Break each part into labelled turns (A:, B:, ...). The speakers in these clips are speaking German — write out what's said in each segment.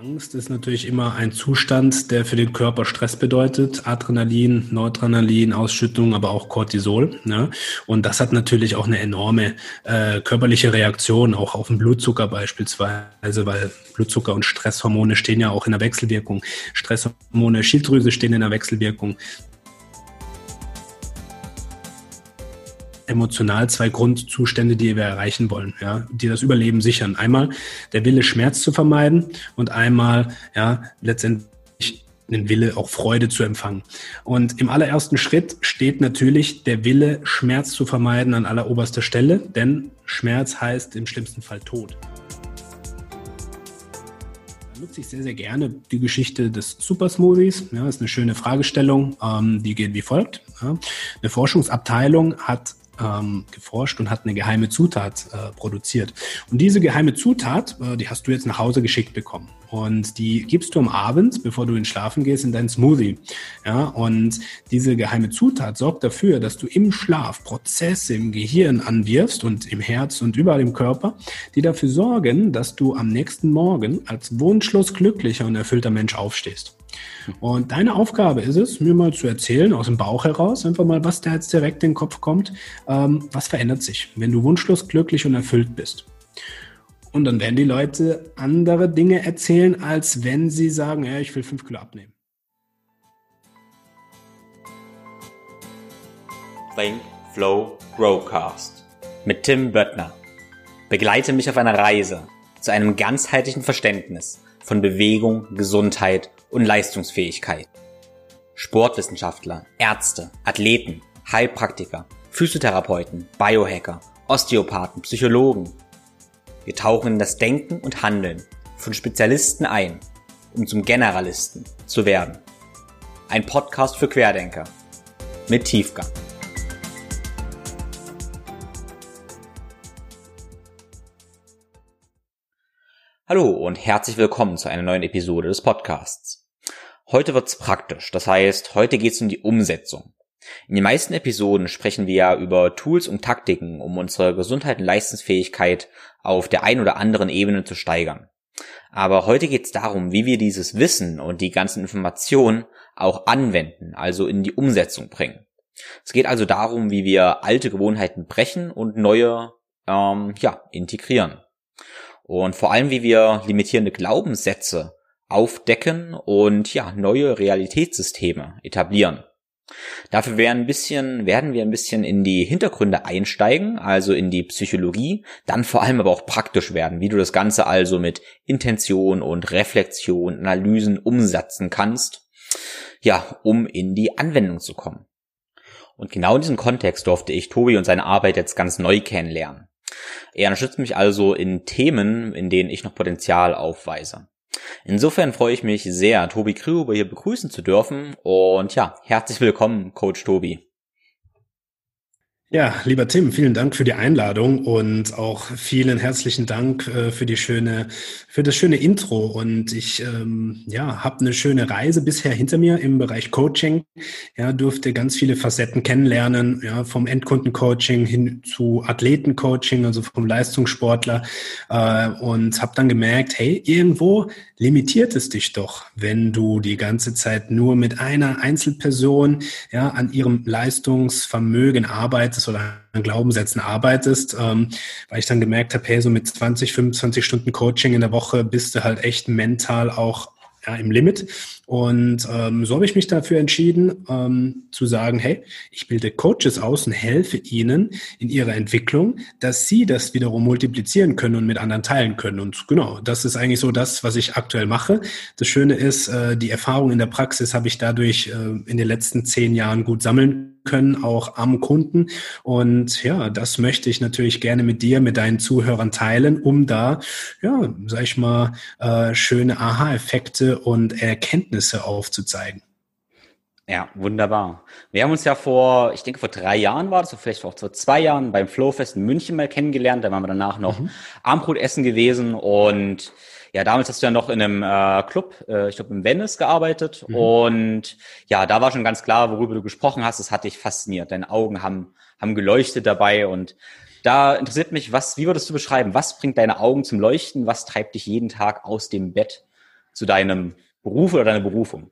A: Angst ist natürlich immer ein Zustand, der für den Körper Stress bedeutet. Adrenalin, Noradrenalin, Ausschüttung, aber auch Cortisol. Ne? Und das hat natürlich auch eine enorme äh, körperliche Reaktion, auch auf den Blutzucker beispielsweise, weil Blutzucker und Stresshormone stehen ja auch in der Wechselwirkung. Stresshormone, Schilddrüse stehen in der Wechselwirkung. Emotional zwei Grundzustände, die wir erreichen wollen, ja, die das Überleben sichern. Einmal der Wille, Schmerz zu vermeiden und einmal, ja, letztendlich den Wille, auch Freude zu empfangen. Und im allerersten Schritt steht natürlich der Wille, Schmerz zu vermeiden an alleroberster Stelle, denn Schmerz heißt im schlimmsten Fall Tod nutze ich sehr, sehr gerne die Geschichte des Supersmoothies. Ja, ist eine schöne Fragestellung, ähm, die geht wie folgt. Ja. Eine Forschungsabteilung hat ähm, geforscht und hat eine geheime Zutat äh, produziert. Und diese geheime Zutat, äh, die hast du jetzt nach Hause geschickt bekommen. Und die gibst du am Abend, bevor du ins Schlafen gehst, in deinen Smoothie. Ja, und diese geheime Zutat sorgt dafür, dass du im Schlaf Prozesse im Gehirn anwirfst und im Herz und überall im Körper, die dafür sorgen, dass du am nächsten Morgen als wunschlos glücklicher und erfüllter Mensch aufstehst. Und deine Aufgabe ist es, mir mal zu erzählen, aus dem Bauch heraus, einfach mal, was da jetzt direkt in den Kopf kommt, ähm, was verändert sich, wenn du wunschlos glücklich und erfüllt bist. Und dann werden die Leute andere Dinge erzählen, als wenn sie sagen, ja, ich will fünf Kilo abnehmen.
B: Think, Flow, Growcast mit Tim Böttner. Begleite mich auf einer Reise zu einem ganzheitlichen Verständnis von Bewegung, Gesundheit und Leistungsfähigkeit. Sportwissenschaftler, Ärzte, Athleten, Heilpraktiker, Physiotherapeuten, Biohacker, Osteopathen, Psychologen. Wir tauchen in das Denken und Handeln von Spezialisten ein, um zum Generalisten zu werden. Ein Podcast für Querdenker mit Tiefgang. Hallo und herzlich willkommen zu einer neuen Episode des Podcasts. Heute wird's praktisch, das heißt, heute geht's um die Umsetzung. In den meisten Episoden sprechen wir ja über Tools und Taktiken, um unsere Gesundheit und Leistungsfähigkeit auf der einen oder anderen Ebene zu steigern. Aber heute geht's darum, wie wir dieses Wissen und die ganzen Informationen auch anwenden, also in die Umsetzung bringen. Es geht also darum, wie wir alte Gewohnheiten brechen und neue ähm, ja, integrieren und vor allem, wie wir limitierende Glaubenssätze aufdecken und ja, neue Realitätssysteme etablieren. Dafür werden, ein bisschen, werden wir ein bisschen in die Hintergründe einsteigen, also in die Psychologie, dann vor allem aber auch praktisch werden, wie du das Ganze also mit Intention und Reflexion, Analysen umsetzen kannst, ja, um in die Anwendung zu kommen. Und genau in diesem Kontext durfte ich Tobi und seine Arbeit jetzt ganz neu kennenlernen. Er unterstützt mich also in Themen, in denen ich noch Potenzial aufweise. Insofern freue ich mich sehr, Tobi Krüber hier begrüßen zu dürfen und ja, herzlich willkommen, Coach Tobi.
A: Ja, lieber Tim, vielen Dank für die Einladung und auch vielen herzlichen Dank äh, für die schöne, für das schöne Intro. Und ich ähm, ja, habe eine schöne Reise bisher hinter mir im Bereich Coaching. Ja, durfte ganz viele Facetten kennenlernen, ja, vom Endkundencoaching hin zu Athletencoaching, also vom Leistungssportler. Äh, und habe dann gemerkt, hey, irgendwo limitiert es dich doch, wenn du die ganze Zeit nur mit einer Einzelperson ja, an ihrem Leistungsvermögen arbeitest arbeitest oder an Glaubenssätzen arbeitest, ähm, weil ich dann gemerkt habe, hey, so mit 20, 25 Stunden Coaching in der Woche bist du halt echt mental auch ja, im Limit. Und ähm, so habe ich mich dafür entschieden, ähm, zu sagen, hey, ich bilde Coaches aus und helfe ihnen in ihrer Entwicklung, dass sie das wiederum multiplizieren können und mit anderen teilen können. Und genau, das ist eigentlich so das, was ich aktuell mache. Das Schöne ist, äh, die Erfahrung in der Praxis habe ich dadurch äh, in den letzten zehn Jahren gut sammeln können, auch am Kunden. Und ja, das möchte ich natürlich gerne mit dir, mit deinen Zuhörern teilen, um da, ja, sag ich mal, äh, schöne Aha-Effekte und Erkenntnisse aufzuzeigen.
B: Ja, wunderbar. Wir haben uns ja vor, ich denke vor drei Jahren war das, oder vielleicht auch vor zwei Jahren beim Flowfest in München mal kennengelernt. Da waren wir danach noch mhm. Armbrot essen gewesen und ja, damals hast du ja noch in einem äh, Club, äh, ich glaube im Venice gearbeitet mhm. und ja, da war schon ganz klar, worüber du gesprochen hast. Das hat dich fasziniert. Deine Augen haben haben geleuchtet dabei und da interessiert mich, was, wie würdest du beschreiben? Was bringt deine Augen zum Leuchten? Was treibt dich jeden Tag aus dem Bett? zu deinem Beruf oder deiner Berufung?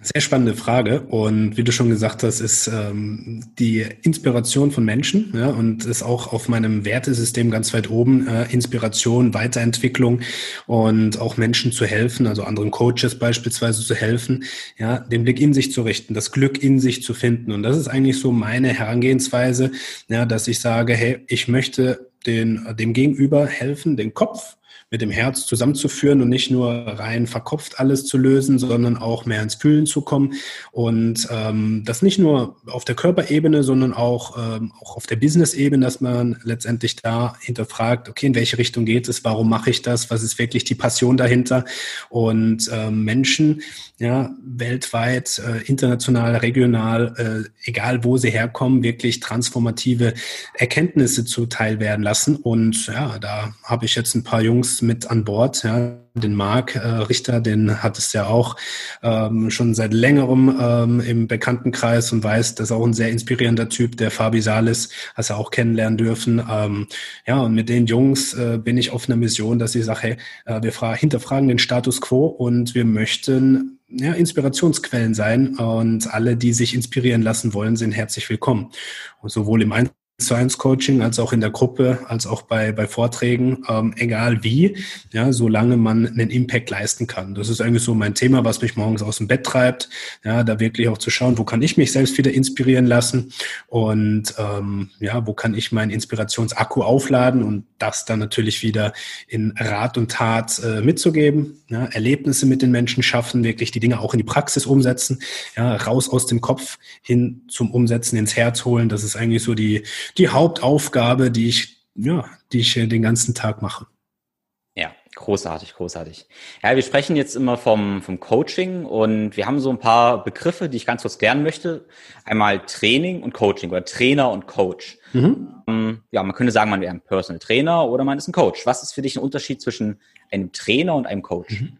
A: Sehr spannende Frage. Und wie du schon gesagt hast, ist ähm, die Inspiration von Menschen ja, und ist auch auf meinem Wertesystem ganz weit oben. Äh, Inspiration, Weiterentwicklung und auch Menschen zu helfen, also anderen Coaches beispielsweise zu helfen, ja, den Blick in sich zu richten, das Glück in sich zu finden. Und das ist eigentlich so meine Herangehensweise, ja, dass ich sage, hey, ich möchte den, dem Gegenüber helfen, den Kopf mit dem Herz zusammenzuführen und nicht nur rein verkopft alles zu lösen, sondern auch mehr ins Fühlen zu kommen. Und ähm, das nicht nur auf der Körperebene, sondern auch, ähm, auch auf der Business-Ebene, dass man letztendlich da hinterfragt, okay, in welche Richtung geht es, warum mache ich das, was ist wirklich die Passion dahinter? Und ähm, Menschen, ja, weltweit, äh, international, regional, äh, egal wo sie herkommen, wirklich transformative Erkenntnisse zuteil werden lassen. Und ja, da habe ich jetzt ein paar Jungs mit an Bord, ja, den Marc äh, Richter, den hat es ja auch ähm, schon seit längerem ähm, im Bekanntenkreis und weiß, das ist auch ein sehr inspirierender Typ, der Fabi Salis, hast du auch kennenlernen dürfen. Ähm, ja, und mit den Jungs äh, bin ich auf einer Mission, dass ich sage, hey, äh, wir hinterfragen den Status quo und wir möchten ja, Inspirationsquellen sein und alle, die sich inspirieren lassen wollen, sind herzlich willkommen. Und sowohl im Einzelnen Science Coaching als auch in der Gruppe, als auch bei, bei Vorträgen, ähm, egal wie, ja, solange man einen Impact leisten kann. Das ist eigentlich so mein Thema, was mich morgens aus dem Bett treibt, ja, da wirklich auch zu schauen, wo kann ich mich selbst wieder inspirieren lassen und ähm, ja, wo kann ich meinen Inspirationsakku aufladen und das dann natürlich wieder in Rat und Tat äh, mitzugeben, ja, Erlebnisse mit den Menschen schaffen, wirklich die Dinge auch in die Praxis umsetzen, ja, raus aus dem Kopf hin zum Umsetzen ins Herz holen. Das ist eigentlich so die die Hauptaufgabe, die ich, ja, die ich den ganzen Tag mache.
B: Ja, großartig, großartig. Ja, wir sprechen jetzt immer vom, vom Coaching und wir haben so ein paar Begriffe, die ich ganz kurz klären möchte. Einmal Training und Coaching oder Trainer und Coach. Mhm. Ähm, ja, man könnte sagen, man wäre ein Personal Trainer oder man ist ein Coach. Was ist für dich ein Unterschied zwischen einem Trainer und einem Coach? Mhm.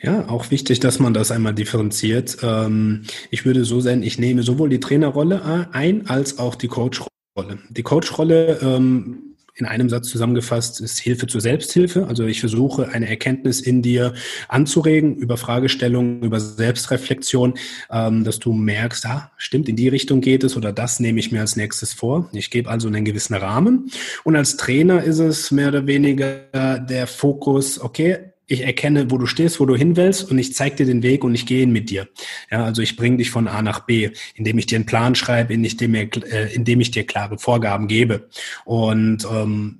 A: Ja, auch wichtig, dass man das einmal differenziert. Ähm, ich würde so sein, ich nehme sowohl die Trainerrolle ein als auch die Coachrolle. Rolle. Die Coach-Rolle ähm, in einem Satz zusammengefasst ist Hilfe zur Selbsthilfe. Also ich versuche eine Erkenntnis in dir anzuregen über Fragestellungen, über Selbstreflexion, ähm, dass du merkst, ah, stimmt, in die Richtung geht es oder das nehme ich mir als nächstes vor. Ich gebe also einen gewissen Rahmen. Und als Trainer ist es mehr oder weniger der Fokus, okay, ich erkenne, wo du stehst, wo du hin willst und ich zeige dir den Weg und ich gehe ihn mit dir. Ja, also ich bringe dich von A nach B, indem ich dir einen Plan schreibe, indem, äh, indem ich dir klare Vorgaben gebe. Und ähm,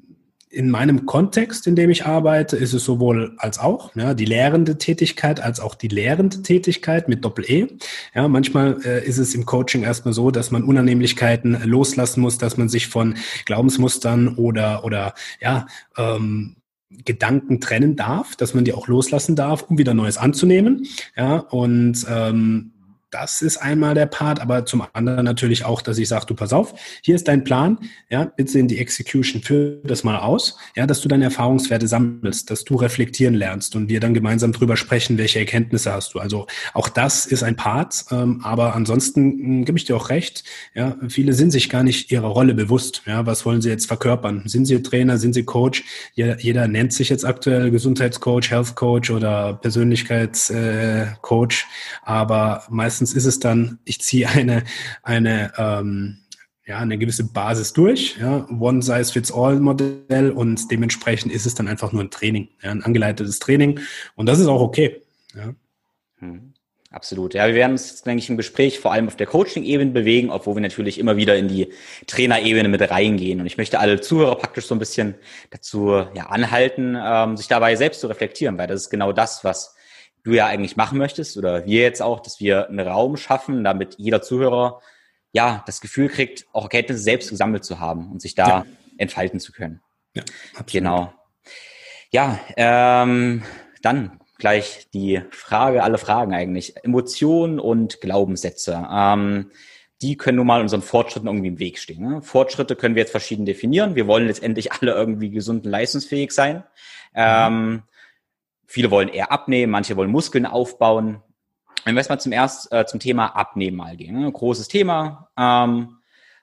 A: in meinem Kontext, in dem ich arbeite, ist es sowohl als auch, ja, die lehrende Tätigkeit als auch die lehrende Tätigkeit mit Doppel-E. Ja, manchmal äh, ist es im Coaching erstmal so, dass man Unannehmlichkeiten loslassen muss, dass man sich von Glaubensmustern oder, oder ja, ähm, Gedanken trennen darf, dass man die auch loslassen darf, um wieder Neues anzunehmen. Ja, und ähm, das ist einmal der Part, aber zum anderen natürlich auch, dass ich sage, du pass auf, hier ist dein Plan, ja, bitte in die Execution, führ das mal aus, ja, dass du deine Erfahrungswerte sammelst, dass du reflektieren lernst und wir dann gemeinsam drüber sprechen, welche Erkenntnisse hast du. Also auch das ist ein Part, ähm, aber ansonsten hm, gebe ich dir auch recht, ja, viele sind sich gar nicht ihrer Rolle bewusst, ja, was wollen sie jetzt verkörpern? Sind sie Trainer, sind sie Coach? Jeder, jeder nennt sich jetzt aktuell Gesundheitscoach, Health Coach oder Persönlichkeitscoach, äh, aber meistens meistens ist es dann, ich ziehe eine, eine, ähm, ja, eine gewisse Basis durch, ja, One-Size-Fits-All-Modell und dementsprechend ist es dann einfach nur ein Training, ja, ein angeleitetes Training und das ist auch okay. Ja.
B: Hm. Absolut. Ja, wir werden uns jetzt, denke ich, im Gespräch vor allem auf der Coaching-Ebene bewegen, obwohl wir natürlich immer wieder in die Trainerebene mit reingehen. Und ich möchte alle Zuhörer praktisch so ein bisschen dazu ja, anhalten, ähm, sich dabei selbst zu reflektieren, weil das ist genau das, was du ja eigentlich machen möchtest oder wir jetzt auch, dass wir einen Raum schaffen, damit jeder Zuhörer ja das Gefühl kriegt, auch Erkenntnisse selbst gesammelt zu haben und sich da ja. entfalten zu können. Ja, absolut. Genau. Ja, ähm, dann gleich die Frage, alle Fragen eigentlich. Emotionen und Glaubenssätze. Ähm, die können nun mal unseren Fortschritten irgendwie im Weg stehen. Ne? Fortschritte können wir jetzt verschieden definieren. Wir wollen letztendlich alle irgendwie gesund und leistungsfähig sein. Mhm. Ähm, Viele wollen eher abnehmen, manche wollen Muskeln aufbauen. Wenn wir erstmal zum erst äh, zum Thema Abnehmen mal gehen. Ne? Großes Thema. Ähm,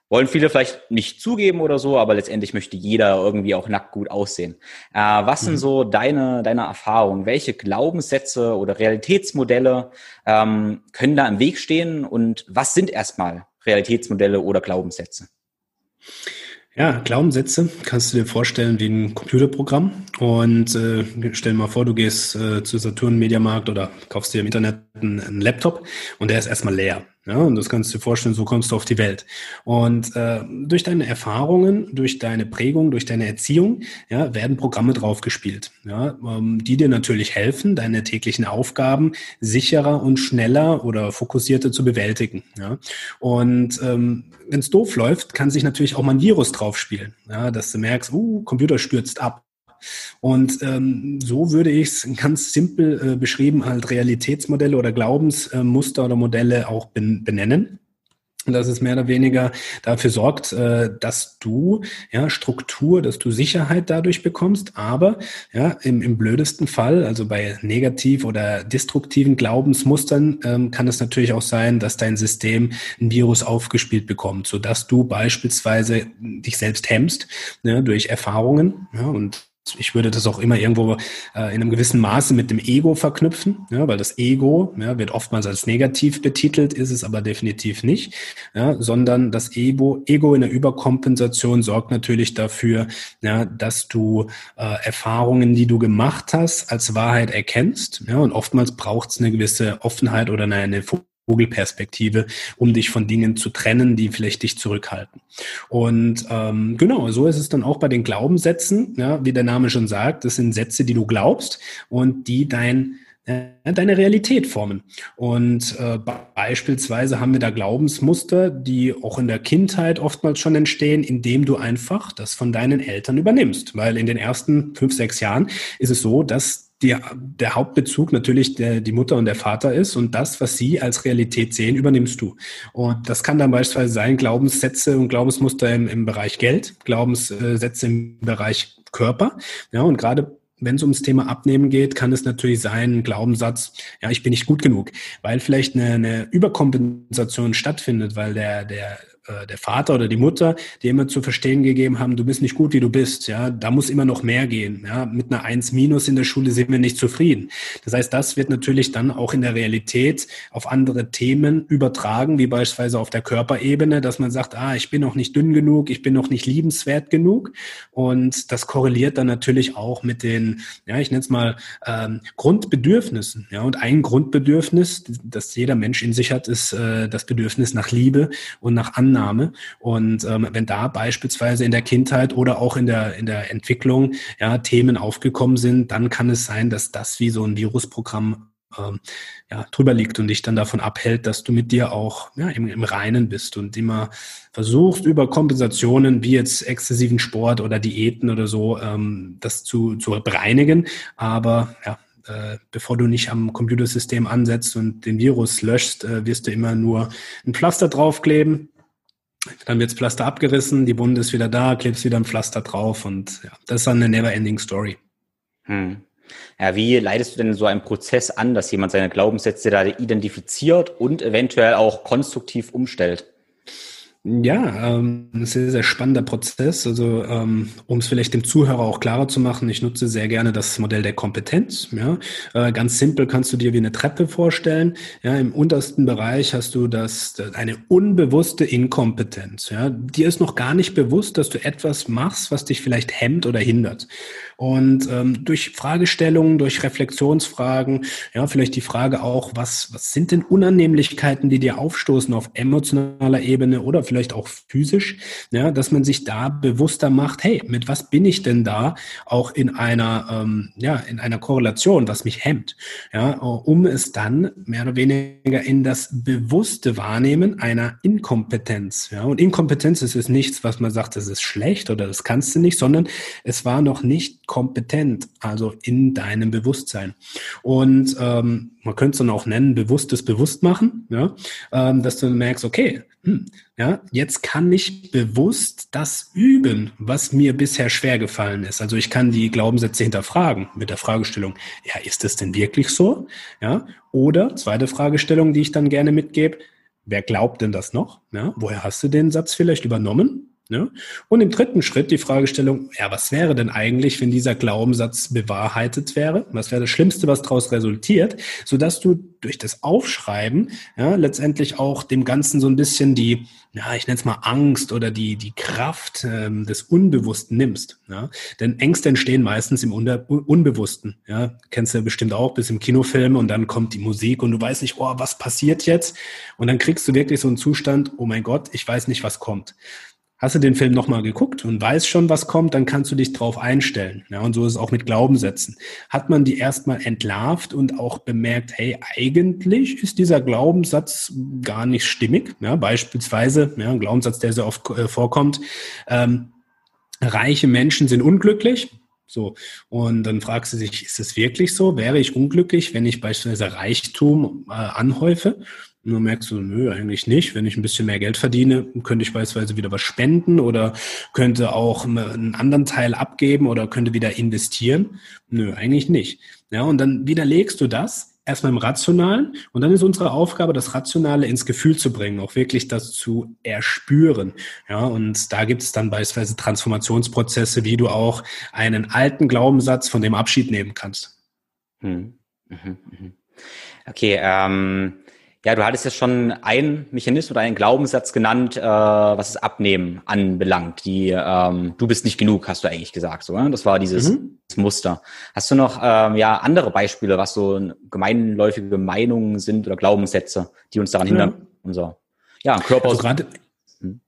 B: wollen viele vielleicht nicht zugeben oder so, aber letztendlich möchte jeder irgendwie auch nackt gut aussehen. Äh, was mhm. sind so deine, deine Erfahrungen? Welche Glaubenssätze oder Realitätsmodelle ähm, können da im Weg stehen und was sind erstmal Realitätsmodelle oder Glaubenssätze?
A: Ja, Glaubenssätze kannst du dir vorstellen wie ein Computerprogramm. Und äh, stell dir mal vor, du gehst äh, zu Saturn Mediamarkt oder kaufst dir im Internet einen, einen Laptop und der ist erstmal leer. Ja, und das kannst du dir vorstellen, so kommst du auf die Welt. Und äh, durch deine Erfahrungen, durch deine Prägung, durch deine Erziehung, ja, werden Programme draufgespielt, ja, ähm, die dir natürlich helfen, deine täglichen Aufgaben sicherer und schneller oder fokussierter zu bewältigen. Ja. Und ähm, wenn es doof läuft, kann sich natürlich auch mal ein Virus draufspielen, ja, dass du merkst, uh, Computer stürzt ab. Und ähm, so würde ich es ganz simpel äh, beschrieben als Realitätsmodelle oder Glaubensmuster oder Modelle auch ben benennen. Dass es mehr oder weniger dafür sorgt, äh, dass du ja Struktur, dass du Sicherheit dadurch bekommst, aber ja im, im blödesten Fall, also bei negativ oder destruktiven Glaubensmustern, ähm, kann es natürlich auch sein, dass dein System ein Virus aufgespielt bekommt, so dass du beispielsweise dich selbst hemmst ne, durch Erfahrungen ja, und ich würde das auch immer irgendwo äh, in einem gewissen Maße mit dem Ego verknüpfen, ja, weil das Ego ja, wird oftmals als negativ betitelt, ist es aber definitiv nicht, ja, sondern das Ego, Ego in der Überkompensation sorgt natürlich dafür, ja, dass du äh, Erfahrungen, die du gemacht hast, als Wahrheit erkennst. Ja, und oftmals braucht es eine gewisse Offenheit oder eine, eine Vogelperspektive, um dich von Dingen zu trennen, die vielleicht dich zurückhalten. Und ähm, genau, so ist es dann auch bei den Glaubenssätzen, ja, wie der Name schon sagt, das sind Sätze, die du glaubst und die dein äh, deine Realität formen. Und äh, beispielsweise haben wir da Glaubensmuster, die auch in der Kindheit oftmals schon entstehen, indem du einfach das von deinen Eltern übernimmst. Weil in den ersten fünf, sechs Jahren ist es so, dass die, der Hauptbezug natürlich der, die Mutter und der Vater ist und das, was sie als Realität sehen, übernimmst du. Und das kann dann beispielsweise sein Glaubenssätze und Glaubensmuster im, im Bereich Geld, Glaubenssätze im Bereich Körper. Ja, und gerade wenn es ums Thema Abnehmen geht, kann es natürlich sein, ein Glaubenssatz, ja, ich bin nicht gut genug, weil vielleicht eine, eine Überkompensation stattfindet, weil der, der äh, der Vater oder die Mutter, die immer zu verstehen gegeben haben, du bist nicht gut, wie du bist, ja, da muss immer noch mehr gehen, ja, mit einer Eins minus in der Schule sind wir nicht zufrieden. Das heißt, das wird natürlich dann auch in der Realität auf andere Themen übertragen, wie beispielsweise auf der Körperebene, dass man sagt, ah, ich bin noch nicht dünn genug, ich bin noch nicht liebenswert genug. Und das korreliert dann natürlich auch mit den, ja, ich nenne es mal ähm, Grundbedürfnissen, ja, und ein Grundbedürfnis, das jeder Mensch in sich hat, ist äh, das Bedürfnis nach Liebe und nach Annahme Annahme. Und ähm, wenn da beispielsweise in der Kindheit oder auch in der, in der Entwicklung ja, Themen aufgekommen sind, dann kann es sein, dass das wie so ein Virusprogramm ähm, ja, drüber liegt und dich dann davon abhält, dass du mit dir auch ja, im, im Reinen bist und immer versuchst, über Kompensationen wie jetzt exzessiven Sport oder Diäten oder so, ähm, das zu, zu bereinigen. Aber ja, äh, bevor du nicht am Computersystem ansetzt und den Virus löschst, äh, wirst du immer nur ein Pflaster draufkleben, dann wird's Pflaster abgerissen, die Wunde ist wieder da, klebst wieder ein Pflaster drauf und ja, das ist dann eine never-ending Story.
B: Hm. Ja, wie leitest du denn so einen Prozess an, dass jemand seine Glaubenssätze da identifiziert und eventuell auch konstruktiv umstellt?
A: Ja, ähm, sehr, sehr spannender Prozess. Also ähm, um es vielleicht dem Zuhörer auch klarer zu machen, ich nutze sehr gerne das Modell der Kompetenz. Ja, äh, ganz simpel kannst du dir wie eine Treppe vorstellen. Ja, im untersten Bereich hast du das, das eine unbewusste Inkompetenz. Ja, dir ist noch gar nicht bewusst, dass du etwas machst, was dich vielleicht hemmt oder hindert. Und ähm, durch Fragestellungen, durch Reflexionsfragen, ja, vielleicht die Frage auch, was, was sind denn Unannehmlichkeiten, die dir aufstoßen auf emotionaler Ebene oder vielleicht auch physisch, ja, dass man sich da bewusster macht, hey, mit was bin ich denn da auch in einer, ähm, ja, in einer Korrelation, was mich hemmt, ja, um es dann mehr oder weniger in das bewusste Wahrnehmen einer Inkompetenz, ja, und Inkompetenz ist es nichts, was man sagt, das ist schlecht oder das kannst du nicht, sondern es war noch nicht kompetent, also in deinem Bewusstsein. Und ähm, man könnte es dann auch nennen, bewusstes Bewusstmachen, ja, ähm, dass du merkst, okay, ja, jetzt kann ich bewusst das üben, was mir bisher schwer gefallen ist. Also ich kann die Glaubenssätze hinterfragen mit der Fragestellung, ja, ist es denn wirklich so? Ja, oder zweite Fragestellung, die ich dann gerne mitgebe, wer glaubt denn das noch? Ja, woher hast du den Satz vielleicht übernommen? Ja? Und im dritten Schritt die Fragestellung, ja, was wäre denn eigentlich, wenn dieser Glaubenssatz bewahrheitet wäre? Was wäre das Schlimmste, was daraus resultiert? Sodass du durch das Aufschreiben ja, letztendlich auch dem Ganzen so ein bisschen die, ja, ich nenne es mal Angst oder die, die Kraft ähm, des Unbewussten nimmst. Ja? Denn Ängste entstehen meistens im Unter Unbewussten. Ja? Kennst du bestimmt auch bis im Kinofilm und dann kommt die Musik und du weißt nicht, oh, was passiert jetzt? Und dann kriegst du wirklich so einen Zustand, oh mein Gott, ich weiß nicht, was kommt. Hast du den Film nochmal geguckt und weißt schon, was kommt, dann kannst du dich drauf einstellen. Ja, und so ist es auch mit Glaubenssätzen. Hat man die erstmal entlarvt und auch bemerkt, hey, eigentlich ist dieser Glaubenssatz gar nicht stimmig. Ja, beispielsweise, ja, ein Glaubenssatz, der sehr oft äh, vorkommt, ähm, reiche Menschen sind unglücklich. So. Und dann fragst du dich, ist es wirklich so? Wäre ich unglücklich, wenn ich beispielsweise Reichtum äh, anhäufe? Dann merkst du, nö, eigentlich nicht. Wenn ich ein bisschen mehr Geld verdiene, könnte ich beispielsweise wieder was spenden oder könnte auch einen anderen Teil abgeben oder könnte wieder investieren. Nö, eigentlich nicht. Ja, und dann widerlegst du das erstmal im Rationalen und dann ist unsere Aufgabe, das Rationale ins Gefühl zu bringen, auch wirklich das zu erspüren. Ja, und da gibt es dann beispielsweise Transformationsprozesse, wie du auch einen alten Glaubenssatz von dem Abschied nehmen kannst. Hm.
B: Mhm. Mhm. Okay, ähm, ja, du hattest ja schon einen Mechanismus oder einen Glaubenssatz genannt, äh, was das Abnehmen anbelangt. Die ähm, du bist nicht genug, hast du eigentlich gesagt, so, oder? Das war dieses mhm. Muster. Hast du noch ähm, ja andere Beispiele, was so gemeinläufige Meinungen sind oder Glaubenssätze, die uns daran hindern, ja. unser ja Körper.
A: Also gerade hm?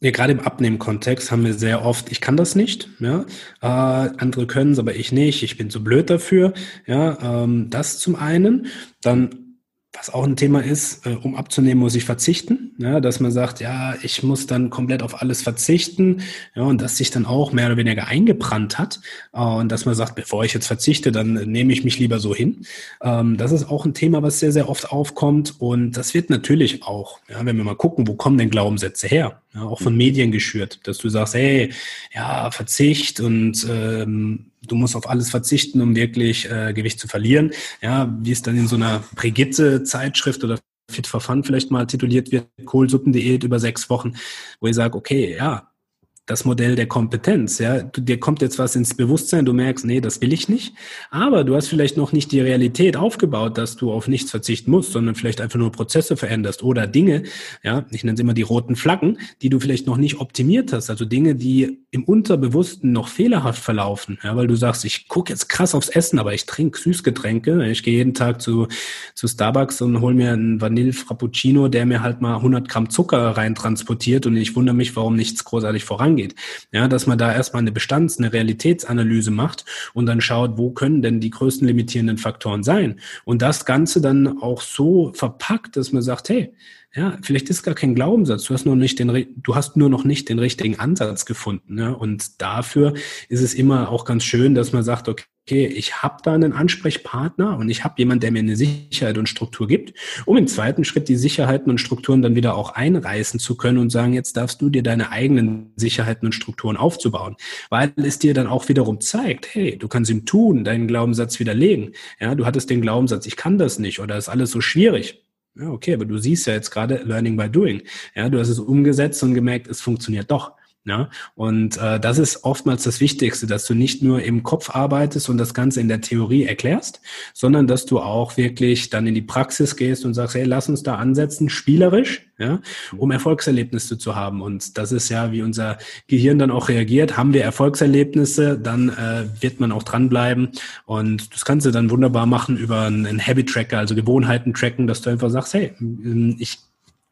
A: ja, gerade im Abnehmen-Kontext haben wir sehr oft, ich kann das nicht, ja, äh, andere können es, aber ich nicht, ich bin zu blöd dafür, ja, ähm, das zum einen. Dann was auch ein Thema ist, äh, um abzunehmen, muss ich verzichten. Ja, dass man sagt, ja, ich muss dann komplett auf alles verzichten. Ja, und das sich dann auch mehr oder weniger eingebrannt hat. Äh, und dass man sagt, bevor ich jetzt verzichte, dann nehme ich mich lieber so hin. Ähm, das ist auch ein Thema, was sehr, sehr oft aufkommt. Und das wird natürlich auch, ja, wenn wir mal gucken, wo kommen denn Glaubenssätze her? Ja, auch von Medien geschürt, dass du sagst, hey, ja, Verzicht und ähm, du musst auf alles verzichten, um wirklich äh, Gewicht zu verlieren. Ja, wie es dann in so einer Brigitte-Zeitschrift oder Fit for Fun vielleicht mal tituliert wird, Kohlsuppendiät über sechs Wochen, wo ich sage, okay, ja, das Modell der Kompetenz. Ja, du, dir kommt jetzt was ins Bewusstsein, du merkst, nee, das will ich nicht. Aber du hast vielleicht noch nicht die Realität aufgebaut, dass du auf nichts verzichten musst, sondern vielleicht einfach nur Prozesse veränderst oder Dinge, ja, ich nenne es immer die roten Flaggen, die du vielleicht noch nicht optimiert hast. Also Dinge, die im Unterbewussten noch fehlerhaft verlaufen. Ja, weil du sagst, ich gucke jetzt krass aufs Essen, aber ich trinke Süßgetränke. Ich gehe jeden Tag zu, zu Starbucks und hol mir einen Vanille Frappuccino, der mir halt mal 100 Gramm Zucker rein transportiert und ich wundere mich, warum nichts großartig vorangeht angeht. Ja, dass man da erstmal eine Bestands-, eine Realitätsanalyse macht und dann schaut, wo können denn die größten limitierenden Faktoren sein? Und das Ganze dann auch so verpackt, dass man sagt, hey, ja, vielleicht ist gar kein Glaubenssatz. Du hast nur nicht den, du hast nur noch nicht den richtigen Ansatz gefunden. Ne? Und dafür ist es immer auch ganz schön, dass man sagt, okay, okay, ich habe da einen Ansprechpartner und ich habe jemanden, der mir eine Sicherheit und Struktur gibt, um im zweiten Schritt die Sicherheiten und Strukturen dann wieder auch einreißen zu können und sagen, jetzt darfst du dir deine eigenen Sicherheiten und Strukturen aufzubauen, weil es dir dann auch wiederum zeigt, hey, du kannst im Tun deinen Glaubenssatz widerlegen. Ja, du hattest den Glaubenssatz, ich kann das nicht oder ist alles so schwierig. Ja, okay, aber du siehst ja jetzt gerade Learning by Doing. Ja, du hast es umgesetzt und gemerkt, es funktioniert doch. Ja, und äh, das ist oftmals das Wichtigste, dass du nicht nur im Kopf arbeitest und das Ganze in der Theorie erklärst, sondern dass du auch wirklich dann in die Praxis gehst und sagst, hey, lass uns da ansetzen, spielerisch, ja, um Erfolgserlebnisse zu haben. Und das ist ja, wie unser Gehirn dann auch reagiert. Haben wir Erfolgserlebnisse, dann äh, wird man auch dranbleiben. Und das kannst du dann wunderbar machen über einen Habit-Tracker, also Gewohnheiten tracken, dass du einfach sagst, hey, ich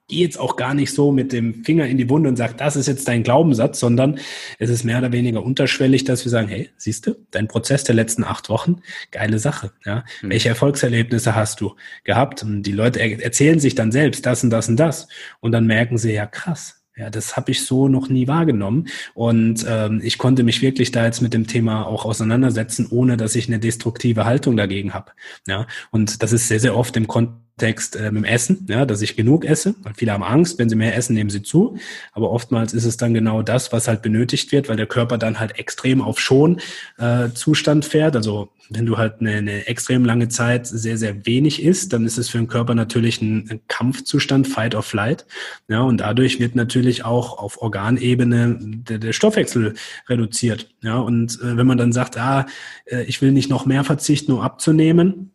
A: gehe jetzt auch gar nicht so mit dem Finger in die Wunde und sage, das ist jetzt dein Glaubenssatz, sondern es ist mehr oder weniger unterschwellig, dass wir sagen, hey, siehst du, dein Prozess der letzten acht Wochen, geile Sache. Ja? Mhm. Welche Erfolgserlebnisse hast du gehabt? Und die Leute erzählen sich dann selbst das und das und das. Und dann merken sie, ja krass, ja, das habe ich so noch nie wahrgenommen. Und ähm, ich konnte mich wirklich da jetzt mit dem Thema auch auseinandersetzen, ohne dass ich eine destruktive Haltung dagegen habe. Ja, und das ist sehr, sehr oft im Kontext Kontext äh, mit dem Essen, ja, dass ich genug esse, weil viele haben Angst, wenn sie mehr essen, nehmen sie zu. Aber oftmals ist es dann genau das, was halt benötigt wird, weil der Körper dann halt extrem auf Schon-Zustand äh, fährt. Also wenn du halt eine, eine extrem lange Zeit sehr, sehr wenig isst, dann ist es für den Körper natürlich ein, Kampfzustand, Fight or Flight. Ja, und dadurch wird natürlich auch auf Organebene der, der Stoffwechsel reduziert. Ja, und äh, wenn man dann sagt, ah, äh, ich will nicht noch mehr verzichten, um abzunehmen,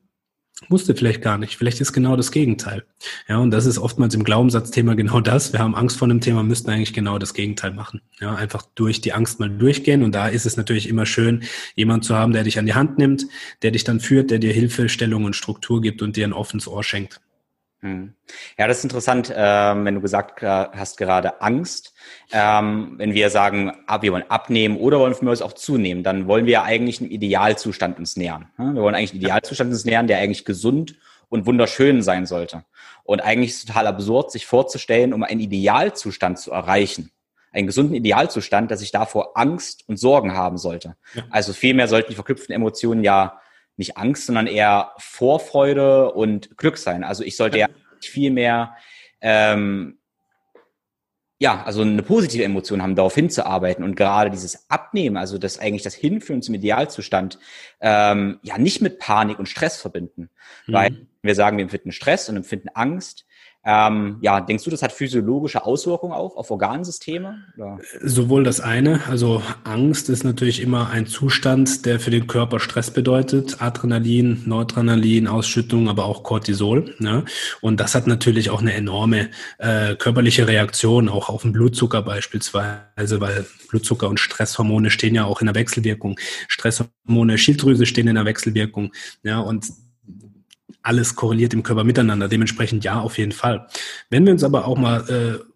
A: musste vielleicht gar nicht. Vielleicht ist genau das Gegenteil. Ja, und das ist oftmals im Glaubenssatzthema genau das. Wir haben Angst vor einem Thema, müssten eigentlich genau das Gegenteil machen. Ja, einfach durch die Angst mal durchgehen. Und da ist es natürlich immer schön, jemand zu haben, der dich an die Hand nimmt, der dich dann führt, der dir Hilfestellung und Struktur gibt und dir ein offenes Ohr schenkt.
B: Hm. Ja, das ist interessant, ähm, wenn du gesagt hast gerade Angst. Ähm, wenn wir sagen, ah, wir wollen abnehmen oder wollen von mir aus auch zunehmen, dann wollen wir ja eigentlich einen Idealzustand uns nähern. Wir wollen eigentlich einen Idealzustand uns nähern, der eigentlich gesund und wunderschön sein sollte. Und eigentlich ist es total absurd, sich vorzustellen, um einen Idealzustand zu erreichen, einen gesunden Idealzustand, dass ich davor Angst und Sorgen haben sollte. Ja. Also vielmehr sollten die verknüpften Emotionen ja nicht Angst, sondern eher Vorfreude und Glück sein. Also ich sollte ja viel mehr ähm, ja, also eine positive Emotion haben, darauf hinzuarbeiten und gerade dieses Abnehmen, also das eigentlich das Hinführen zum Idealzustand, ähm, ja nicht mit Panik und Stress verbinden, mhm. weil wir sagen, wir empfinden Stress und empfinden Angst, ähm, ja, denkst du, das hat physiologische Auswirkungen auch auf Organsysteme? Oder?
A: Sowohl das eine, also Angst ist natürlich immer ein Zustand, der für den Körper Stress bedeutet. Adrenalin, Noradrenalin, Ausschüttung, aber auch Cortisol. Ne? Und das hat natürlich auch eine enorme äh, körperliche Reaktion, auch auf den Blutzucker beispielsweise, weil Blutzucker und Stresshormone stehen ja auch in der Wechselwirkung. Stresshormone, Schilddrüse stehen in der Wechselwirkung. Ja, und alles korreliert im Körper miteinander. Dementsprechend ja, auf jeden Fall. Wenn wir uns aber auch mal äh,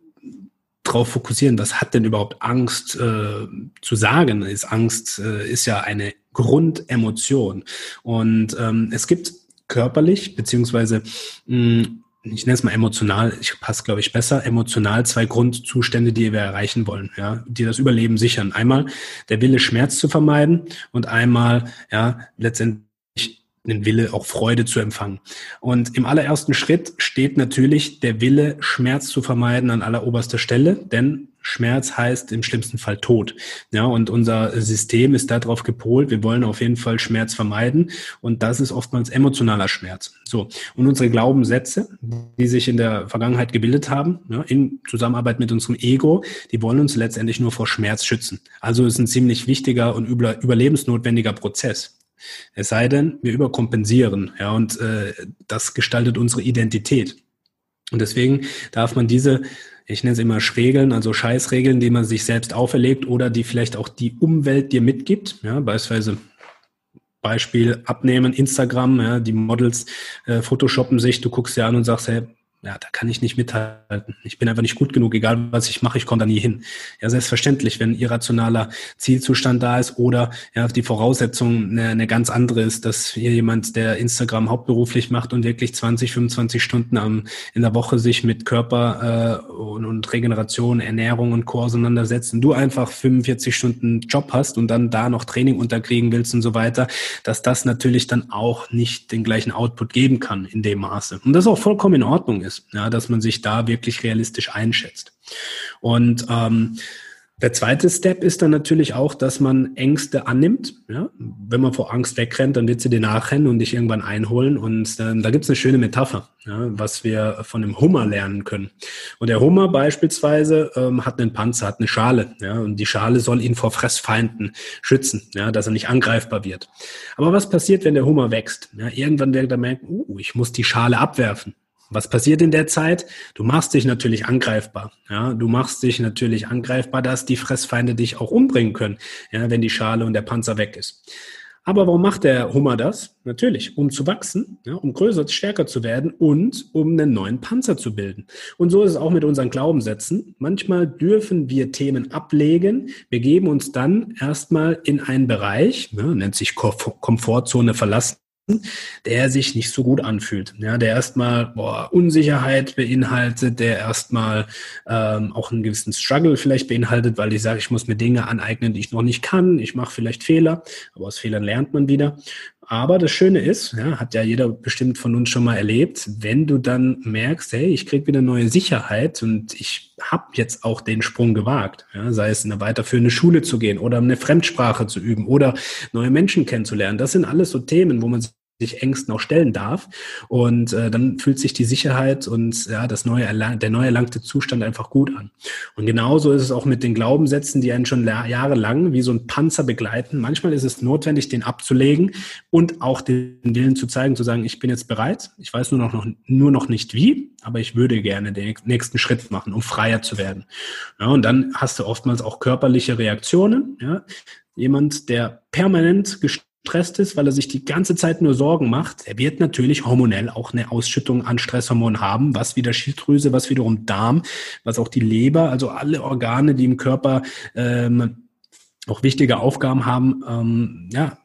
A: darauf fokussieren, was hat denn überhaupt Angst äh, zu sagen? Ist Angst äh, ist ja eine Grundemotion und ähm, es gibt körperlich beziehungsweise mh, hm, ich nenne es mal emotional, ich passe, glaube ich, besser, emotional zwei Grundzustände, die wir erreichen wollen, ja, die das Überleben sichern. Einmal der Wille, Schmerz zu vermeiden und einmal, ja, letztendlich den Wille, auch Freude zu empfangen. Und im allerersten Schritt steht natürlich der Wille, Schmerz zu vermeiden an alleroberster Stelle, denn Schmerz heißt im schlimmsten Fall Tod. Ja, und unser System ist darauf gepolt, wir wollen auf jeden Fall Schmerz vermeiden und das ist oftmals emotionaler Schmerz. So. Und unsere Glaubenssätze, die sich in der Vergangenheit gebildet haben, ja, in Zusammenarbeit mit unserem Ego, die wollen uns letztendlich nur vor Schmerz schützen. Also ist ein ziemlich wichtiger und überlebensnotwendiger Prozess. Es sei denn, wir überkompensieren, ja, und äh, das gestaltet unsere Identität. Und deswegen darf man diese, ich nenne es immer Schregeln, also Scheißregeln, die man sich selbst auferlegt oder die vielleicht auch die Umwelt dir mitgibt, ja, beispielsweise Beispiel abnehmen, Instagram, ja, die Models äh, photoshoppen sich, du guckst dir an und sagst, hey, ja, da kann ich nicht mithalten. Ich bin einfach nicht gut genug, egal was ich mache, ich komme da nie hin. Ja, selbstverständlich, wenn ein irrationaler Zielzustand da ist oder ja, die Voraussetzung eine, eine ganz andere ist, dass hier jemand, der Instagram hauptberuflich macht und wirklich 20, 25 Stunden am, in der Woche sich mit Körper äh, und, und Regeneration, Ernährung und Co. auseinandersetzt und du einfach 45 Stunden Job hast und dann da noch Training unterkriegen willst und so weiter, dass das natürlich dann auch nicht den gleichen Output geben kann in dem Maße. Und das auch vollkommen in Ordnung ist ist, ja, dass man sich da wirklich realistisch einschätzt. Und ähm, der zweite Step ist dann natürlich auch, dass man Ängste annimmt. Ja? Wenn man vor Angst wegrennt, dann wird sie dir nachrennen und dich irgendwann einholen. Und ähm, da gibt es eine schöne Metapher, ja, was wir von dem Hummer lernen können. Und der Hummer beispielsweise ähm, hat einen Panzer, hat eine Schale. Ja? Und die Schale soll ihn vor Fressfeinden schützen, ja? dass er nicht angreifbar wird. Aber was passiert, wenn der Hummer wächst? Ja? Irgendwann wird er merken, uh, ich muss die Schale abwerfen. Was passiert in der Zeit? Du machst dich natürlich angreifbar. Ja, du machst dich natürlich angreifbar, dass die Fressfeinde dich auch umbringen können, ja, wenn die Schale und der Panzer weg ist. Aber warum macht der Hummer das? Natürlich, um zu wachsen, ja, um größer, stärker zu werden und um einen neuen Panzer zu bilden. Und so ist es auch mit unseren Glaubenssätzen. Manchmal dürfen wir Themen ablegen. Wir geben uns dann erstmal in einen Bereich, ja, nennt sich Komfortzone verlassen der sich nicht so gut anfühlt. Ja, der erstmal boah, Unsicherheit beinhaltet, der erstmal ähm, auch einen gewissen Struggle vielleicht beinhaltet, weil ich sage, ich muss mir Dinge aneignen, die ich noch nicht kann. Ich mache vielleicht Fehler, aber aus Fehlern lernt man wieder. Aber das Schöne ist, ja, hat ja jeder bestimmt von uns schon mal erlebt, wenn du dann merkst, hey, ich krieg wieder neue Sicherheit und ich habe jetzt auch den Sprung gewagt, ja, sei es in eine weiterführende Schule zu gehen oder eine Fremdsprache zu üben oder neue Menschen kennenzulernen. Das sind alles so Themen, wo man sich Ängsten auch stellen darf. Und äh, dann fühlt sich die Sicherheit und ja, das neue der neu erlangte Zustand einfach gut an. Und genauso ist es auch mit den Glaubenssätzen, die einen schon jahrelang wie so ein Panzer begleiten. Manchmal ist es notwendig, den abzulegen und auch den Willen zu zeigen, zu sagen, ich bin jetzt bereit, ich weiß nur noch, nur noch nicht wie, aber ich würde gerne den nächsten Schritt machen, um freier zu werden. Ja, und dann hast du oftmals auch körperliche Reaktionen. Ja. Jemand, der permanent gestresst ist, weil er sich die ganze Zeit nur Sorgen macht, er wird natürlich hormonell auch eine Ausschüttung an Stresshormonen haben, was wieder Schilddrüse, was wiederum Darm, was auch die Leber, also alle Organe, die im Körper ähm, auch wichtige Aufgaben haben, ähm, ja,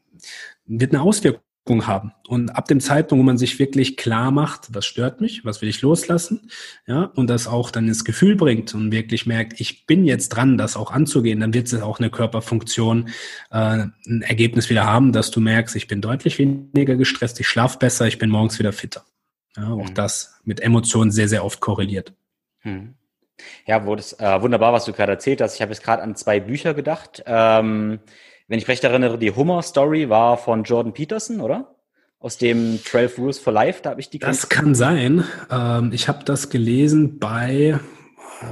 A: wird eine Auswirkung haben. Und ab dem Zeitpunkt, wo man sich wirklich klar macht, was stört mich, was will ich loslassen, ja, und das auch dann ins Gefühl bringt und wirklich merkt, ich bin jetzt dran, das auch anzugehen, dann wird es auch eine Körperfunktion, äh, ein Ergebnis wieder haben, dass du merkst, ich bin deutlich weniger gestresst, ich schlafe besser, ich bin morgens wieder fitter. Ja, auch mhm. das mit Emotionen sehr, sehr oft korreliert.
B: Mhm. Ja, wo das äh, wunderbar, was du gerade erzählt hast. Ich habe jetzt gerade an zwei Bücher gedacht. Ähm, wenn ich recht erinnere, die Hummer-Story war von Jordan Peterson, oder? Aus dem 12 Rules for Life, da habe ich die.
A: Das kann sein. Ähm, ich habe das gelesen bei,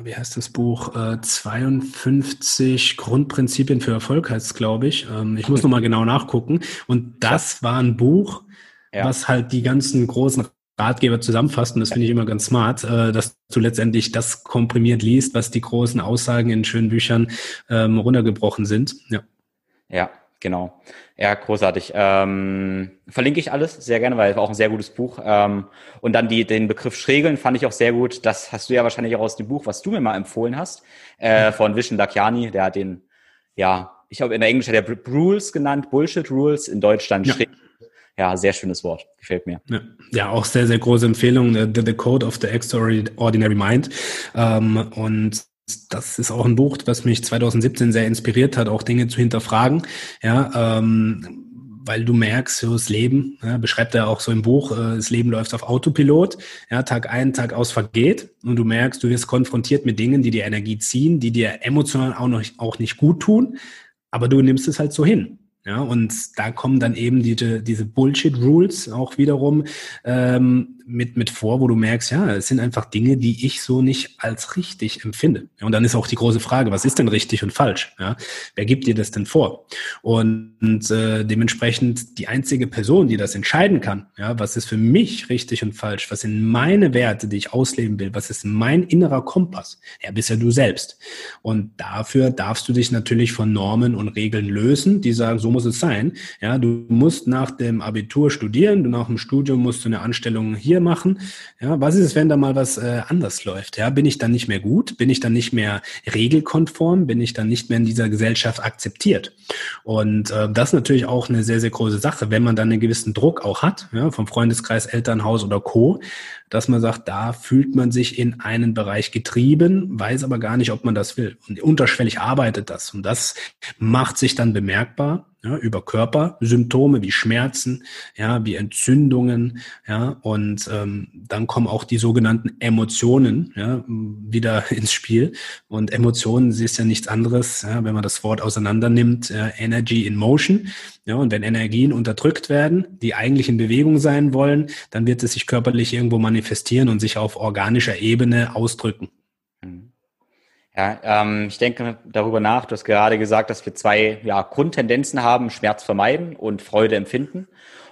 A: wie heißt das Buch? Äh, 52 Grundprinzipien für Erfolg heißt es, glaube ich. Ähm, ich muss nochmal genau nachgucken. Und das war ein Buch, ja. was halt die ganzen großen Ratgeber zusammenfasst. Und das finde ich immer ganz smart, äh, dass du letztendlich das komprimiert liest, was die großen Aussagen in schönen Büchern ähm, runtergebrochen sind. Ja.
B: Ja, genau. Ja, großartig. Ähm, verlinke ich alles sehr gerne, weil es war auch ein sehr gutes Buch. Ähm, und dann die, den Begriff Schrägeln fand ich auch sehr gut. Das hast du ja wahrscheinlich auch aus dem Buch, was du mir mal empfohlen hast, äh, von Vishen Lakiani. Der hat den, ja, ich glaube in der Englisch hat er Rules genannt, Bullshit Rules, in Deutschland ja. Schrägeln. Ja, sehr schönes Wort. Gefällt mir.
A: Ja, ja auch sehr, sehr große Empfehlung. The, the Code of the Extraordinary Mind. Ähm, und das ist auch ein Buch, was mich 2017 sehr inspiriert hat, auch Dinge zu hinterfragen. Ja, ähm, weil du merkst, so das Leben, ja, beschreibt er auch so im Buch, äh, das Leben läuft auf Autopilot, ja, Tag ein, Tag aus vergeht und du merkst, du wirst konfrontiert mit Dingen, die dir Energie ziehen, die dir emotional auch noch auch nicht gut tun, aber du nimmst es halt so hin. Ja, und da kommen dann eben diese, diese Bullshit-Rules auch wiederum ähm, mit, mit vor, wo du merkst, ja, es sind einfach Dinge, die ich so nicht als richtig empfinde. Und dann ist auch die große Frage, was ist denn richtig und falsch? Ja, wer gibt dir das denn vor? Und, und äh, dementsprechend die einzige Person, die das entscheiden kann, ja, was ist für mich richtig und falsch? Was sind meine Werte, die ich ausleben will? Was ist mein innerer Kompass? Ja, bist ja du selbst. Und dafür darfst du dich natürlich von Normen und Regeln lösen, die sagen, so muss es sein. Ja, du musst nach dem Abitur studieren, du nach dem Studium musst du eine Anstellung hier wir machen. Ja, was ist es, wenn da mal was äh, anders läuft? Ja, bin ich dann nicht mehr gut? Bin ich dann nicht mehr regelkonform? Bin ich dann nicht mehr in dieser Gesellschaft akzeptiert? Und äh, das ist natürlich auch eine sehr, sehr große Sache, wenn man dann einen gewissen Druck auch hat, ja, vom Freundeskreis, Elternhaus oder Co., dass man sagt, da fühlt man sich in einen Bereich getrieben, weiß aber gar nicht, ob man das will. Und unterschwellig arbeitet das. Und das macht sich dann bemerkbar ja, über Körpersymptome wie Schmerzen, ja, wie Entzündungen, ja, und ähm, dann kommen auch die sogenannten Emotionen ja, wieder ins Spiel. Und Emotionen ist ja nichts anderes, ja, wenn man das Wort auseinander nimmt, ja, Energy in Motion. Ja, und wenn Energien unterdrückt werden, die eigentlich in Bewegung sein wollen, dann wird es sich körperlich irgendwo manifestieren und sich auf organischer Ebene ausdrücken.
B: Ja, ähm, ich denke darüber nach. Du hast gerade gesagt, dass wir zwei ja, Grundtendenzen haben, Schmerz vermeiden und Freude empfinden.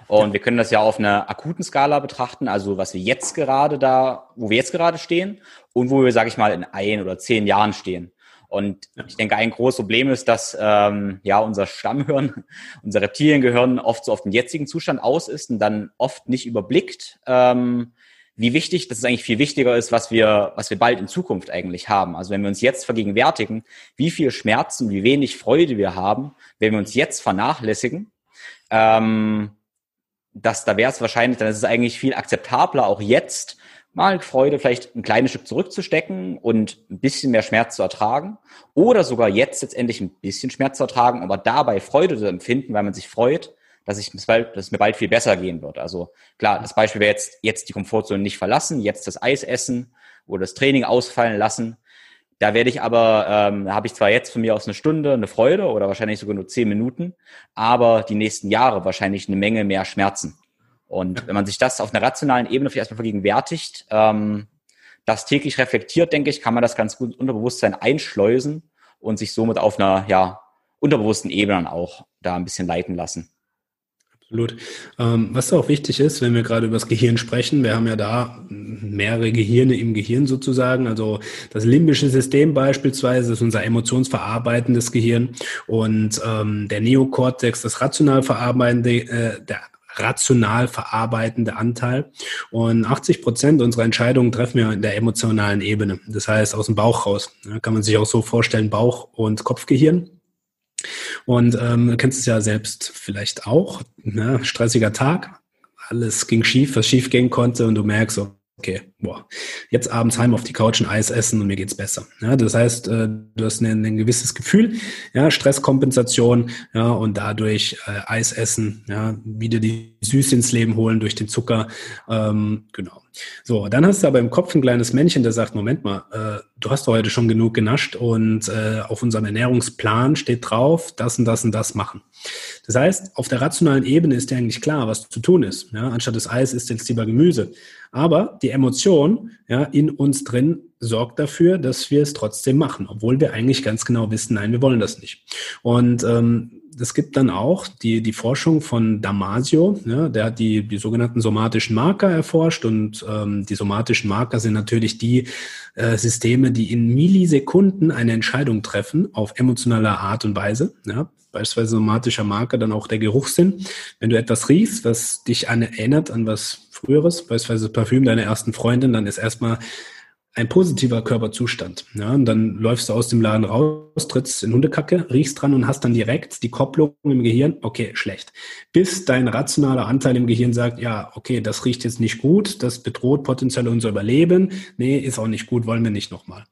B: Und ja. wir können das ja auf einer akuten Skala betrachten, also was wir jetzt gerade da, wo wir jetzt gerade stehen und wo wir, sage ich mal, in ein oder zehn Jahren stehen. Und ja. ich denke, ein großes Problem ist, dass ähm, ja unser Stammhirn, unser Reptiliengehirn oft so auf den jetzigen Zustand aus ist und dann oft nicht überblickt, ähm, wie wichtig, dass es eigentlich viel wichtiger ist, was wir, was wir bald in Zukunft eigentlich haben. Also wenn wir uns jetzt vergegenwärtigen, wie viel Schmerzen, wie wenig Freude wir haben, wenn wir uns jetzt vernachlässigen, ähm, dass da wäre es wahrscheinlich, dann ist es eigentlich viel akzeptabler, auch jetzt mal Freude vielleicht ein kleines Stück zurückzustecken und ein bisschen mehr Schmerz zu ertragen oder sogar jetzt letztendlich ein bisschen Schmerz zu ertragen, aber dabei Freude zu empfinden, weil man sich freut, dass, ich, dass es mir bald viel besser gehen wird. Also klar, das Beispiel wäre jetzt, jetzt die Komfortzone nicht verlassen, jetzt das Eis essen oder das Training ausfallen lassen. Da werde ich aber, ähm, habe ich zwar jetzt von mir aus eine Stunde eine Freude oder wahrscheinlich sogar nur zehn Minuten, aber die nächsten Jahre wahrscheinlich eine Menge mehr Schmerzen. Und wenn man sich das auf einer rationalen Ebene vielleicht erstmal vergegenwärtigt, ähm, das täglich reflektiert, denke ich, kann man das ganz gut Unterbewusstsein einschleusen und sich somit auf einer ja, unterbewussten Ebene auch da ein bisschen leiten lassen.
A: Absolut. Ähm, was auch wichtig ist, wenn wir gerade über das Gehirn sprechen, wir haben ja da mehrere Gehirne im Gehirn sozusagen. Also das limbische System beispielsweise ist unser emotionsverarbeitendes Gehirn und ähm, der Neokortex, das rational verarbeitende, äh, der rational verarbeitende Anteil. Und 80 Prozent unserer Entscheidungen treffen wir in der emotionalen Ebene. Das heißt aus dem Bauch raus. Ja, kann man sich auch so vorstellen, Bauch- und Kopfgehirn. Und ähm, du kennst es ja selbst vielleicht auch. Ne? Stressiger Tag, alles ging schief, was schief gehen konnte und du merkst, okay, boah, jetzt abends heim auf die Couch ein Eis essen und mir geht's besser. Ja, das heißt, äh, du hast ein, ein gewisses Gefühl, ja, Stresskompensation, ja, und dadurch äh, Eis essen, ja, wieder die Süße ins Leben holen durch den Zucker, ähm, genau. So, dann hast du aber im Kopf ein kleines Männchen, der sagt, Moment mal, äh, du hast doch heute schon genug genascht und äh, auf unserem Ernährungsplan steht drauf, das und das und das machen. Das heißt, auf der rationalen Ebene ist dir eigentlich klar, was zu tun ist. Ja, anstatt des Eis ist jetzt lieber Gemüse. Aber die Emotion ja, in uns drin sorgt dafür, dass wir es trotzdem machen, obwohl wir eigentlich ganz genau wissen, nein, wir wollen das nicht. Und ähm, es gibt dann auch die, die Forschung von Damasio, ja, der hat die, die sogenannten somatischen Marker erforscht und ähm, die somatischen Marker sind natürlich die äh, Systeme, die in Millisekunden eine Entscheidung treffen auf emotionale Art und Weise. Ja. Beispielsweise somatischer Marker, dann auch der Geruchssinn. Wenn du etwas riechst, was dich an erinnert an was Früheres, beispielsweise Parfüm deiner ersten Freundin, dann ist erstmal ein positiver Körperzustand. Ja, und dann läufst du aus dem Laden raus, trittst in Hundekacke, riechst dran und hast dann direkt die Kopplung im Gehirn, okay, schlecht. Bis dein rationaler Anteil im Gehirn sagt, ja, okay, das riecht jetzt nicht gut, das bedroht potenziell unser Überleben. Nee, ist auch nicht gut, wollen wir nicht nochmal.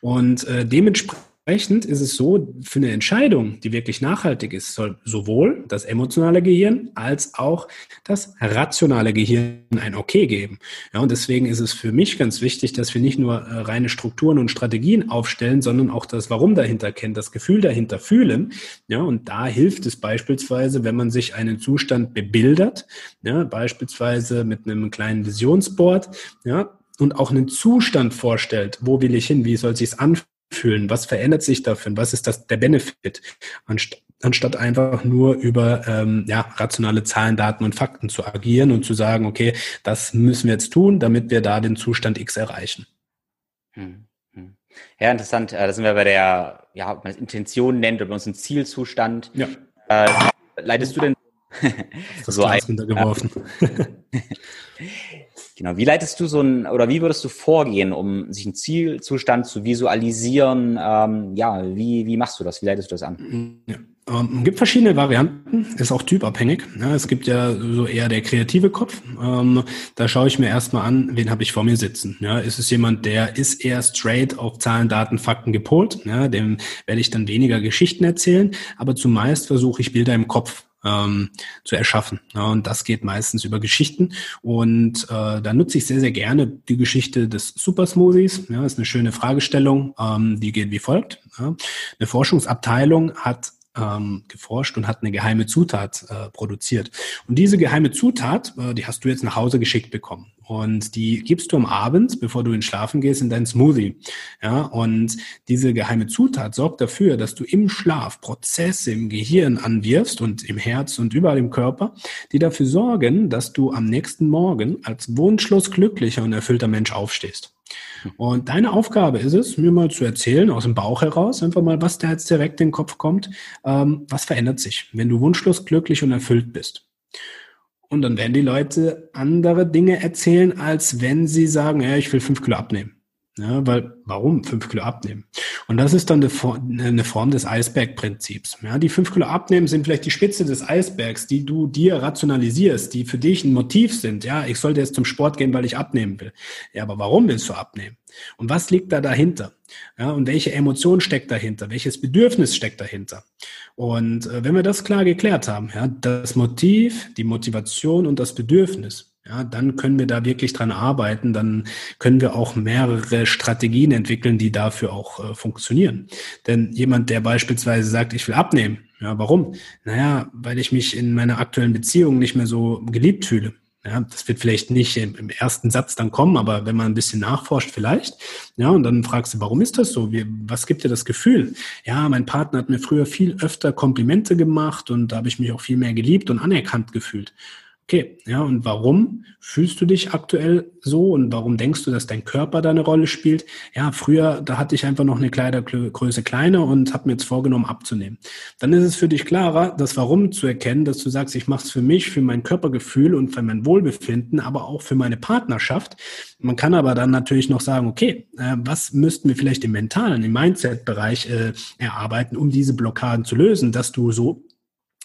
A: Und äh, dementsprechend Entsprechend ist es so, für eine Entscheidung, die wirklich nachhaltig ist, soll sowohl das emotionale Gehirn als auch das rationale Gehirn ein Okay geben. Ja, und deswegen ist es für mich ganz wichtig, dass wir nicht nur äh, reine Strukturen und Strategien aufstellen, sondern auch das Warum dahinter kennen, das Gefühl dahinter fühlen. Ja, und da hilft es beispielsweise, wenn man sich einen Zustand bebildert, ja, beispielsweise mit einem kleinen Visionsboard, ja, und auch einen Zustand vorstellt, wo will ich hin, wie soll es sich anfühlen, fühlen? Was verändert sich dafür? Was ist das der Benefit? Anst anstatt einfach nur über ähm, ja, rationale Zahlen, Daten und Fakten zu agieren und zu sagen, okay, das müssen wir jetzt tun, damit wir da den Zustand X erreichen.
B: Hm, hm. Ja, interessant. Äh, da sind wir bei der, ja, ob man es Intention nennt, oder bei uns ein Zielzustand. Ja. Äh, leitest du denn
A: das so Glas runtergeworfen.
B: Genau. Wie leitest du so ein oder wie würdest du vorgehen, um sich einen Zielzustand zu visualisieren? Ähm, ja, wie, wie machst du das? Wie leitest du das an?
A: Ja. Ähm, gibt verschiedene Varianten, ist auch typabhängig. Ja, es gibt ja so eher der kreative Kopf. Ähm, da schaue ich mir erstmal an, wen habe ich vor mir sitzen. Ja, ist es jemand, der ist eher straight auf Zahlen, Daten, Fakten gepolt? Ja, dem werde ich dann weniger Geschichten erzählen, aber zumeist versuche ich Bilder im Kopf ähm, zu erschaffen. Ja, und das geht meistens über Geschichten. Und äh, da nutze ich sehr, sehr gerne die Geschichte des Super Smoothies. Ja, ist eine schöne Fragestellung, ähm, die geht wie folgt. Ja. Eine Forschungsabteilung hat ähm, geforscht und hat eine geheime Zutat äh, produziert. Und diese geheime Zutat, äh, die hast du jetzt nach Hause geschickt bekommen. Und die gibst du am Abend, bevor du ins Schlafen gehst, in deinen Smoothie. Ja, und diese geheime Zutat sorgt dafür, dass du im Schlaf Prozesse im Gehirn anwirfst und im Herz und überall im Körper, die dafür sorgen, dass du am nächsten Morgen als wunschlos glücklicher und erfüllter Mensch aufstehst. Und deine Aufgabe ist es, mir mal zu erzählen, aus dem Bauch heraus, einfach mal, was da jetzt direkt in den Kopf kommt, ähm, was verändert sich, wenn du wunschlos glücklich und erfüllt bist. Und dann werden die Leute andere Dinge erzählen, als wenn sie sagen, ja, ich will fünf Kilo abnehmen. Ja, weil, warum fünf Kilo abnehmen? Und das ist dann eine Form des Eisbergprinzips. Ja, die fünf Kilo abnehmen sind vielleicht die Spitze des Eisbergs, die du dir rationalisierst, die für dich ein Motiv sind. Ja, ich sollte jetzt zum Sport gehen, weil ich abnehmen will. Ja, aber warum willst du abnehmen? Und was liegt da dahinter? Ja, und welche Emotion steckt dahinter? Welches Bedürfnis steckt dahinter? Und äh, wenn wir das klar geklärt haben, ja, das Motiv, die Motivation und das Bedürfnis, ja, dann können wir da wirklich dran arbeiten. Dann können wir auch mehrere Strategien entwickeln, die dafür auch äh, funktionieren. Denn jemand, der beispielsweise sagt, ich will abnehmen, ja, warum? Naja, weil ich mich in meiner aktuellen Beziehung nicht mehr so geliebt fühle. Ja, das wird vielleicht nicht im, ersten Satz dann kommen, aber wenn man ein bisschen nachforscht, vielleicht. Ja, und dann fragst du, warum ist das so? Wie, was gibt dir das Gefühl? Ja, mein Partner hat mir früher viel öfter Komplimente gemacht und da habe ich mich auch viel mehr geliebt und anerkannt gefühlt. Okay, ja, und warum fühlst du dich aktuell so und warum denkst du, dass dein Körper da eine Rolle spielt? Ja, früher, da hatte ich einfach noch eine Kleidergröße kleiner und habe mir jetzt vorgenommen abzunehmen. Dann ist es für dich klarer, das Warum zu erkennen, dass du sagst, ich mache es für mich, für mein Körpergefühl und für mein Wohlbefinden, aber auch für meine Partnerschaft. Man kann aber dann natürlich noch sagen, okay, äh, was müssten wir vielleicht im mentalen, im Mindset-Bereich äh, erarbeiten, um diese Blockaden zu lösen, dass du so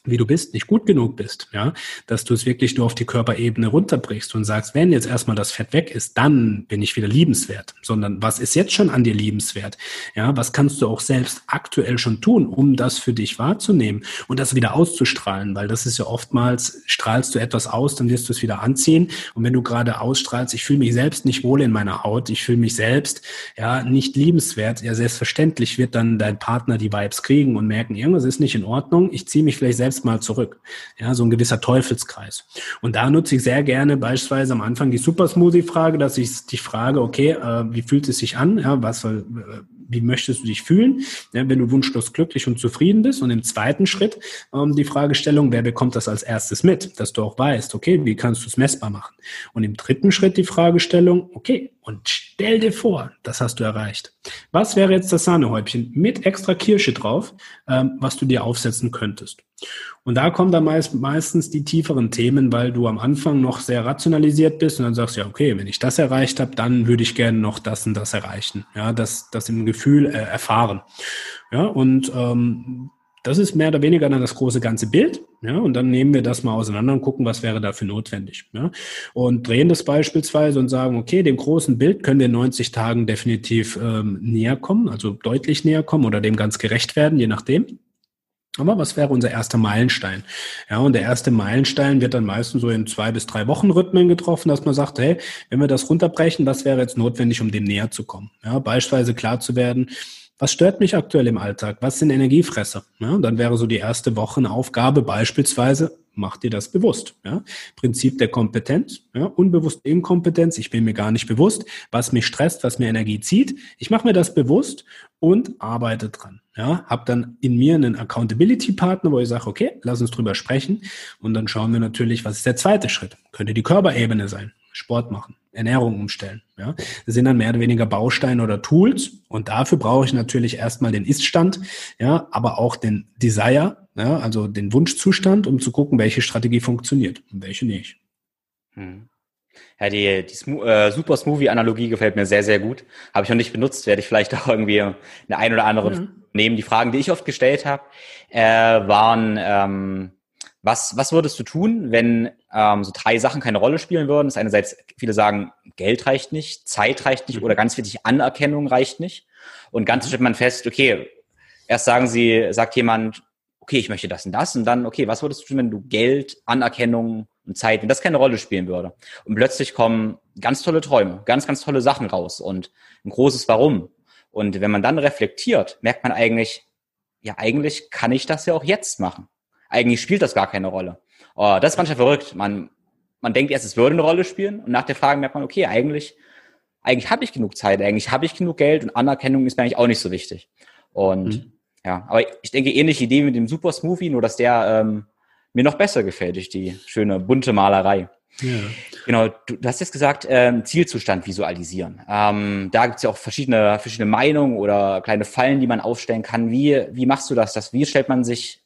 A: wie du bist, nicht gut genug bist, ja, dass du es wirklich nur auf die Körperebene runterbrichst und sagst, wenn jetzt erstmal das Fett weg ist, dann bin ich wieder liebenswert, sondern was ist jetzt schon an dir liebenswert? Ja, was kannst du auch selbst aktuell schon tun, um das für dich wahrzunehmen und das wieder auszustrahlen, weil das ist ja oftmals, strahlst du etwas aus, dann wirst du es wieder anziehen. Und wenn du gerade ausstrahlst, ich fühle mich selbst nicht wohl in meiner Haut, ich fühle mich selbst, ja, nicht liebenswert, ja, selbstverständlich wird dann dein Partner die Vibes kriegen und merken, irgendwas ist nicht in Ordnung, ich ziehe mich vielleicht selbst jetzt mal zurück. Ja, so ein gewisser Teufelskreis. Und da nutze ich sehr gerne beispielsweise am Anfang die Super Smoothie Frage, dass ich dich frage, okay, äh, wie fühlt es sich an? Ja, was äh, wie möchtest du dich fühlen, ja, wenn du wunschlos glücklich und zufrieden bist? Und im zweiten Schritt ähm, die Fragestellung, wer bekommt das als erstes mit, dass du auch weißt, okay, wie kannst du es messbar machen? Und im dritten Schritt die Fragestellung, okay, und stell dir vor, das hast du erreicht. Was wäre jetzt das Sahnehäubchen mit extra Kirsche drauf, ähm, was du dir aufsetzen könntest? Und da kommen dann meist, meistens die tieferen Themen, weil du am Anfang noch sehr rationalisiert bist und dann sagst ja, okay, wenn ich das erreicht habe, dann würde ich gerne noch das und das erreichen. Ja, das, das im Gefühl äh, erfahren. Ja, und ähm, das ist mehr oder weniger dann das große ganze Bild. Ja, und dann nehmen wir das mal auseinander und gucken, was wäre dafür notwendig. Ja, und drehen das beispielsweise und sagen, okay, dem großen Bild können wir in 90 Tagen definitiv ähm, näher kommen, also deutlich näher kommen oder dem ganz gerecht werden, je nachdem. Aber was wäre unser erster Meilenstein? Ja, und der erste Meilenstein wird dann meistens so in zwei bis drei Wochen Rhythmen getroffen, dass man sagt, hey, wenn wir das runterbrechen, was wäre jetzt notwendig, um dem näher zu kommen? Ja, beispielsweise klar zu werden, was stört mich aktuell im Alltag? Was sind Energiefresser? Ja, und dann wäre so die erste Wochenaufgabe beispielsweise, mach dir das bewusst. Ja? Prinzip der Kompetenz, ja? unbewusste Inkompetenz, ich bin mir gar nicht bewusst, was mich stresst, was mir Energie zieht. Ich mache mir das bewusst und arbeite dran. Ja, habe dann in mir einen Accountability-Partner, wo ich sage, okay, lass uns drüber sprechen. Und dann schauen wir natürlich, was ist der zweite Schritt? Könnte die Körperebene sein. Sport machen, Ernährung umstellen. Ja, das sind dann mehr oder weniger Bausteine oder Tools. Und dafür brauche ich natürlich erstmal den Ist-Stand, ja, aber auch den Desire, ja, also den Wunschzustand, um zu gucken, welche Strategie funktioniert und welche nicht.
B: Hm. Ja, die, die äh, Super Smoothie-Analogie gefällt mir sehr, sehr gut. Habe ich noch nicht benutzt, werde ich vielleicht auch irgendwie eine ein oder andere ja. nehmen. Die Fragen, die ich oft gestellt habe, äh, waren, ähm, was, was würdest du tun, wenn ähm, so drei Sachen keine Rolle spielen würden? Das ist einerseits, viele sagen, Geld reicht nicht, Zeit reicht nicht mhm. oder ganz wichtig, Anerkennung reicht nicht. Und ganz mhm. stellt man fest, okay, erst sagen sie, sagt jemand, okay, ich möchte das und das und dann, okay, was würdest du tun, wenn du Geld, Anerkennung und Zeit, wenn das keine Rolle spielen würde? Und plötzlich kommen ganz tolle Träume, ganz, ganz tolle Sachen raus und ein großes Warum. Und wenn man dann reflektiert, merkt man eigentlich, ja, eigentlich kann ich das ja auch jetzt machen. Eigentlich spielt das gar keine Rolle. Oh, das ist manchmal verrückt. Man, man denkt erst, es würde eine Rolle spielen und nach der Frage merkt man, okay, eigentlich, eigentlich habe ich genug Zeit, eigentlich habe ich genug Geld und Anerkennung ist mir eigentlich auch nicht so wichtig. Und mhm. Ja, aber ich denke, ähnliche Idee mit dem Super Smoothie, nur dass der ähm, mir noch besser gefällt durch die schöne bunte Malerei. Ja. Genau, du, du hast jetzt gesagt, ähm, Zielzustand visualisieren. Ähm, da gibt es ja auch verschiedene, verschiedene Meinungen oder kleine Fallen, die man aufstellen kann. Wie, wie machst du das? das? Wie stellt man sich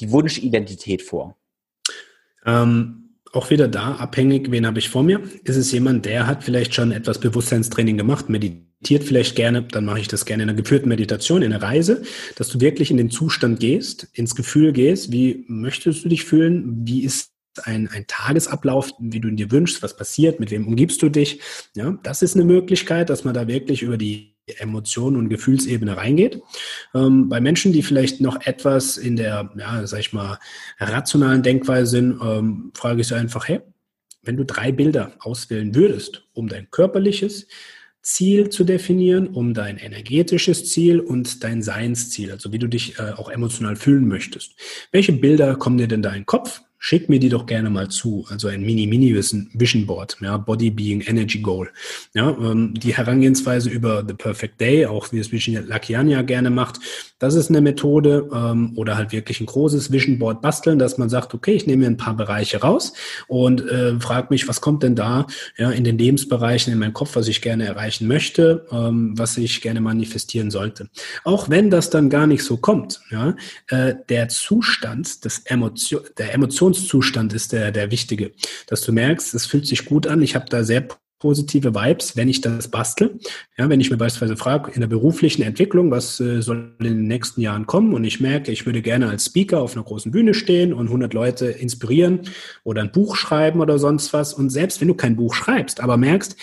B: die Wunschidentität vor?
A: Ähm, auch wieder da, abhängig, wen habe ich vor mir? Ist es jemand, der hat vielleicht schon etwas Bewusstseinstraining gemacht, meditiert vielleicht gerne, dann mache ich das gerne in einer geführten Meditation, in einer Reise, dass du wirklich in den Zustand gehst, ins Gefühl gehst, wie möchtest du dich fühlen, wie ist ein, ein Tagesablauf, wie du ihn dir wünschst, was passiert, mit wem umgibst du dich. Ja, das ist eine Möglichkeit, dass man da wirklich über die Emotionen und Gefühlsebene reingeht. Ähm, bei Menschen, die vielleicht noch etwas in der, ja, sag ich mal, rationalen Denkweise sind, ähm, frage ich sie einfach, hey, wenn du drei Bilder auswählen würdest, um dein körperliches Ziel zu definieren, um dein energetisches Ziel und dein Seinsziel, also wie du dich äh, auch emotional fühlen möchtest. Welche Bilder kommen dir denn da in den Kopf? Schick mir die doch gerne mal zu. Also ein Mini-Mini-Vision Board, ja, Body Being Energy Goal. Ja, ähm, die Herangehensweise über The Perfect Day, auch wie es Vision Lakian ja gerne macht, das ist eine Methode ähm, oder halt wirklich ein großes Vision Board basteln, dass man sagt, okay, ich nehme mir ein paar Bereiche raus und äh, frage mich, was kommt denn da ja, in den Lebensbereichen in meinem Kopf, was ich gerne erreichen möchte, ähm, was ich gerne manifestieren sollte. Auch wenn das dann gar nicht so kommt, ja, äh, der Zustand des Emotion, der Emotionszustand ist der, der wichtige, dass du merkst, es fühlt sich gut an, ich habe da sehr positive Vibes, wenn ich das bastel. Ja, wenn ich mir beispielsweise frage, in der beruflichen Entwicklung, was äh, soll in den nächsten Jahren kommen und ich merke, ich würde gerne als Speaker auf einer großen Bühne stehen und 100 Leute inspirieren oder ein Buch schreiben oder sonst was. Und selbst wenn du kein Buch schreibst, aber merkst,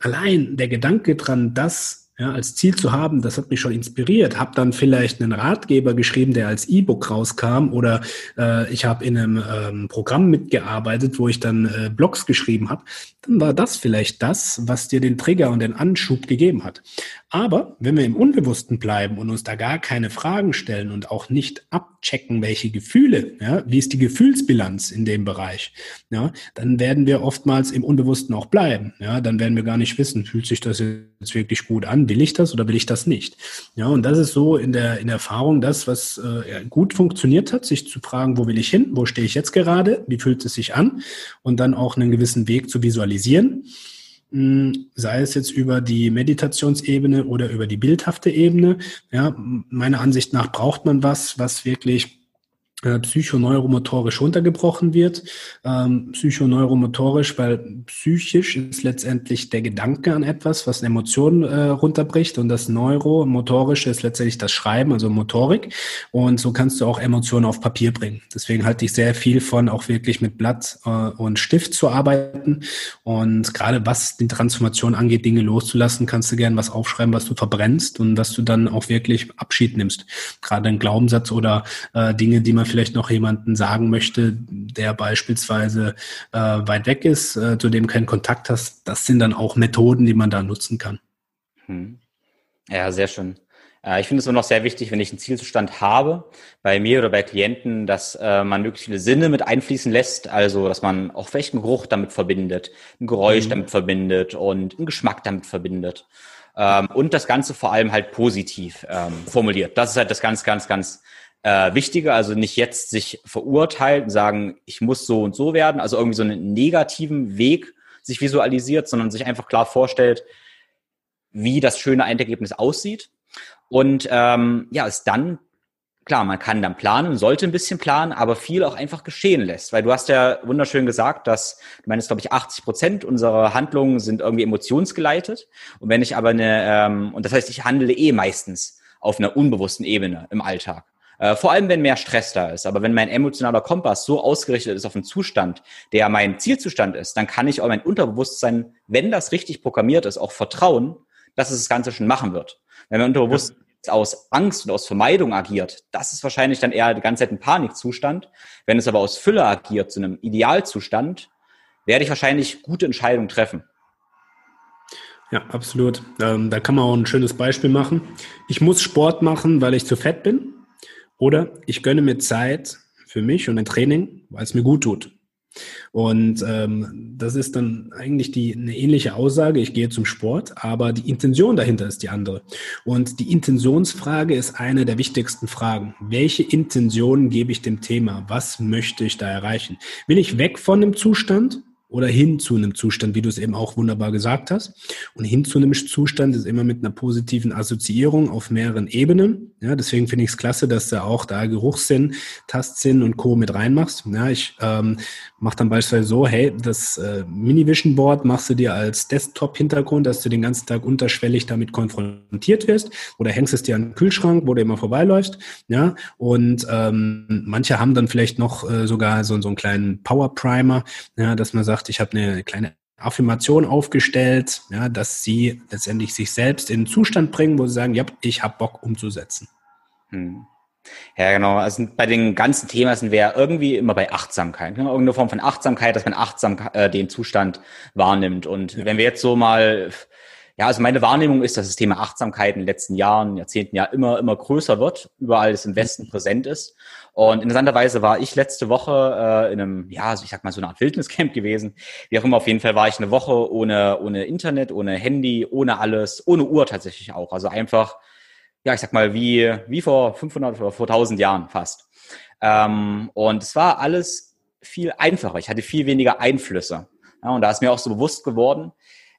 A: allein der Gedanke dran, das ja, als Ziel zu haben, das hat mich schon inspiriert. Hab dann vielleicht einen Ratgeber geschrieben, der als E-Book rauskam, oder äh, ich habe in einem ähm, Programm mitgearbeitet, wo ich dann äh, Blogs geschrieben habe. Dann war das vielleicht das, was dir den Trigger und den Anschub gegeben hat. Aber wenn wir im Unbewussten bleiben und uns da gar keine Fragen stellen und auch nicht abchecken, welche Gefühle, ja, wie ist die Gefühlsbilanz in dem Bereich, ja, dann werden wir oftmals im Unbewussten auch bleiben. Ja, dann werden wir gar nicht wissen, fühlt sich das jetzt wirklich gut an, will ich das oder will ich das nicht? Ja, und das ist so in der, in der Erfahrung das, was äh, gut funktioniert hat, sich zu fragen, wo will ich hin, wo stehe ich jetzt gerade, wie fühlt es sich an und dann auch einen gewissen Weg zu visualisieren. Hm, sei es jetzt über die Meditationsebene oder über die bildhafte Ebene. Ja, meiner Ansicht nach braucht man was, was wirklich psychoneuromotorisch runtergebrochen wird. Ähm, psychoneuromotorisch, weil psychisch ist letztendlich der Gedanke an etwas, was eine Emotion äh, runterbricht und das neuromotorische ist letztendlich das Schreiben, also Motorik. Und so kannst du auch Emotionen auf Papier bringen. Deswegen halte ich sehr viel von, auch wirklich mit Blatt äh, und Stift zu arbeiten. Und gerade was die Transformation angeht, Dinge loszulassen, kannst du gern was aufschreiben, was du verbrennst und was du dann auch wirklich Abschied nimmst. Gerade ein Glaubenssatz oder äh, Dinge, die man vielleicht noch jemanden sagen möchte, der beispielsweise äh, weit weg ist, äh, zu dem keinen Kontakt hast, das sind dann auch Methoden, die man da nutzen kann.
B: Hm. Ja, sehr schön. Äh, ich finde es immer noch sehr wichtig, wenn ich einen Zielzustand habe, bei mir oder bei Klienten, dass äh, man möglichst viele Sinne mit einfließen lässt, also dass man auch vielleicht einen Geruch damit verbindet, ein Geräusch mhm. damit verbindet und einen Geschmack damit verbindet. Ähm, und das Ganze vor allem halt positiv ähm, formuliert. Das ist halt das ganz, ganz, ganz äh, wichtiger, also nicht jetzt sich verurteilen, sagen, ich muss so und so werden, also irgendwie so einen negativen Weg sich visualisiert, sondern sich einfach klar vorstellt, wie das schöne Endergebnis aussieht. Und ähm, ja, es dann, klar, man kann dann planen, sollte ein bisschen planen, aber viel auch einfach geschehen lässt. Weil du hast ja wunderschön gesagt, dass, du meinst, glaube ich, 80 Prozent unserer Handlungen sind irgendwie emotionsgeleitet. Und wenn ich aber eine, ähm, und das heißt, ich handle eh meistens auf einer unbewussten Ebene im Alltag. Äh, vor allem, wenn mehr Stress da ist. Aber wenn mein emotionaler Kompass so ausgerichtet ist auf einen Zustand, der mein Zielzustand ist, dann kann ich auch mein Unterbewusstsein, wenn das richtig programmiert ist, auch vertrauen, dass es das Ganze schon machen wird. Wenn mein Unterbewusstsein ja. aus Angst und aus Vermeidung agiert, das ist wahrscheinlich dann eher die ganze Zeit ein Panikzustand. Wenn es aber aus Fülle agiert, zu einem Idealzustand, werde ich wahrscheinlich gute Entscheidungen treffen.
A: Ja, absolut. Ähm, da kann man auch ein schönes Beispiel machen. Ich muss Sport machen, weil ich zu fett bin. Oder ich gönne mir Zeit für mich und ein Training, weil es mir gut tut. Und ähm, das ist dann eigentlich die eine ähnliche Aussage. Ich gehe zum Sport, aber die Intention dahinter ist die andere. Und die Intentionsfrage ist eine der wichtigsten Fragen. Welche Intention gebe ich dem Thema? Was möchte ich da erreichen? Will ich weg von dem Zustand oder hin zu einem Zustand, wie du es eben auch wunderbar gesagt hast. Und hin zu einem Zustand ist immer mit einer positiven Assoziierung auf mehreren Ebenen. Ja, deswegen finde ich es klasse, dass du auch da Geruchssinn, Tastsinn und Co. mit reinmachst. Ja, ich ähm, mach dann beispielsweise so, hey, das äh, Mini-Vision Board machst du dir als Desktop-Hintergrund, dass du den ganzen Tag unterschwellig damit konfrontiert wirst oder hängst es dir an den Kühlschrank, wo du immer vorbeiläufst, ja, und ähm, manche haben dann vielleicht noch äh, sogar so, so einen kleinen Power-Primer, ja, dass man sagt, ich habe eine kleine Affirmation aufgestellt, ja, dass sie letztendlich sich selbst in einen Zustand bringen, wo sie sagen, ja, ich habe Bock umzusetzen. Hm.
B: Ja, genau. Also bei den ganzen Themen sind wir ja irgendwie immer bei Achtsamkeit. Ne? Irgendeine Form von Achtsamkeit, dass man achtsam äh, den Zustand wahrnimmt. Und ja. wenn wir jetzt so mal, ja, also meine Wahrnehmung ist, dass das Thema Achtsamkeit in den letzten Jahren, Jahrzehnten ja immer, immer größer wird, überall es im Westen mhm. präsent ist. Und interessanterweise war ich letzte Woche äh, in einem, ja, also ich sag mal so eine Art Wildniscamp gewesen. Wie auch immer, auf jeden Fall war ich eine Woche ohne, ohne Internet, ohne Handy, ohne alles, ohne Uhr tatsächlich auch. Also einfach, ja, ich sag mal, wie, wie vor 500 oder vor 1000 Jahren fast. Ähm, und es war alles viel einfacher. Ich hatte viel weniger Einflüsse. Ja, und da ist mir auch so bewusst geworden,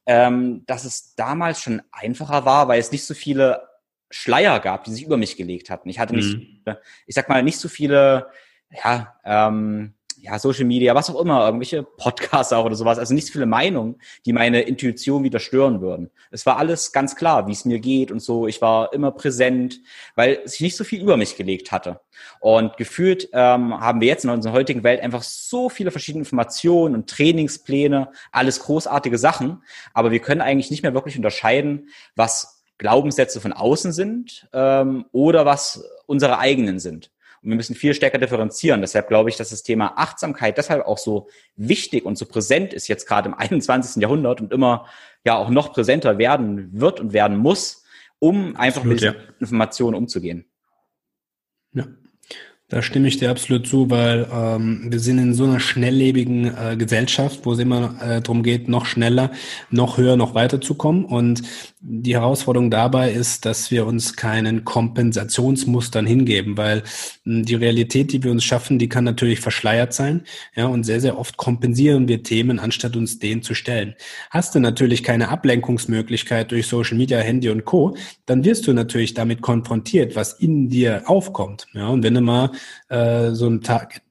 B: ähm, dass es damals schon einfacher war, weil es nicht so viele Schleier gab, die sich über mich gelegt hatten. Ich hatte nicht, mhm. ich sag mal, nicht so viele, ja, ähm, ja, Social Media, was auch immer, irgendwelche Podcasts auch oder sowas, also nicht so viele Meinungen, die meine Intuition wieder stören würden. Es war alles ganz klar, wie es mir geht und so. Ich war immer präsent, weil sich nicht so viel über mich gelegt hatte. Und gefühlt ähm, haben wir jetzt in unserer heutigen Welt einfach so viele verschiedene Informationen und Trainingspläne, alles großartige Sachen, aber wir können eigentlich nicht mehr wirklich unterscheiden, was Glaubenssätze von außen sind ähm, oder was unsere eigenen sind. Und wir müssen viel stärker differenzieren. Deshalb glaube ich, dass das Thema Achtsamkeit deshalb auch so wichtig und so präsent ist jetzt gerade im 21. Jahrhundert und immer ja auch noch präsenter werden wird und werden muss, um einfach Absolut, mit ja. Informationen umzugehen.
A: Da stimme ich dir absolut zu, weil ähm, wir sind in so einer schnelllebigen äh, Gesellschaft, wo es immer äh, darum geht, noch schneller, noch höher, noch weiter zu kommen. Und die Herausforderung dabei ist, dass wir uns keinen Kompensationsmustern hingeben, weil hm, die Realität, die wir uns schaffen, die kann natürlich verschleiert sein. Ja, und sehr, sehr oft kompensieren wir Themen, anstatt uns denen zu stellen. Hast du natürlich keine Ablenkungsmöglichkeit durch Social Media, Handy und Co., dann wirst du natürlich damit konfrontiert, was in dir aufkommt. Ja, und wenn du mal äh, so einen Tag,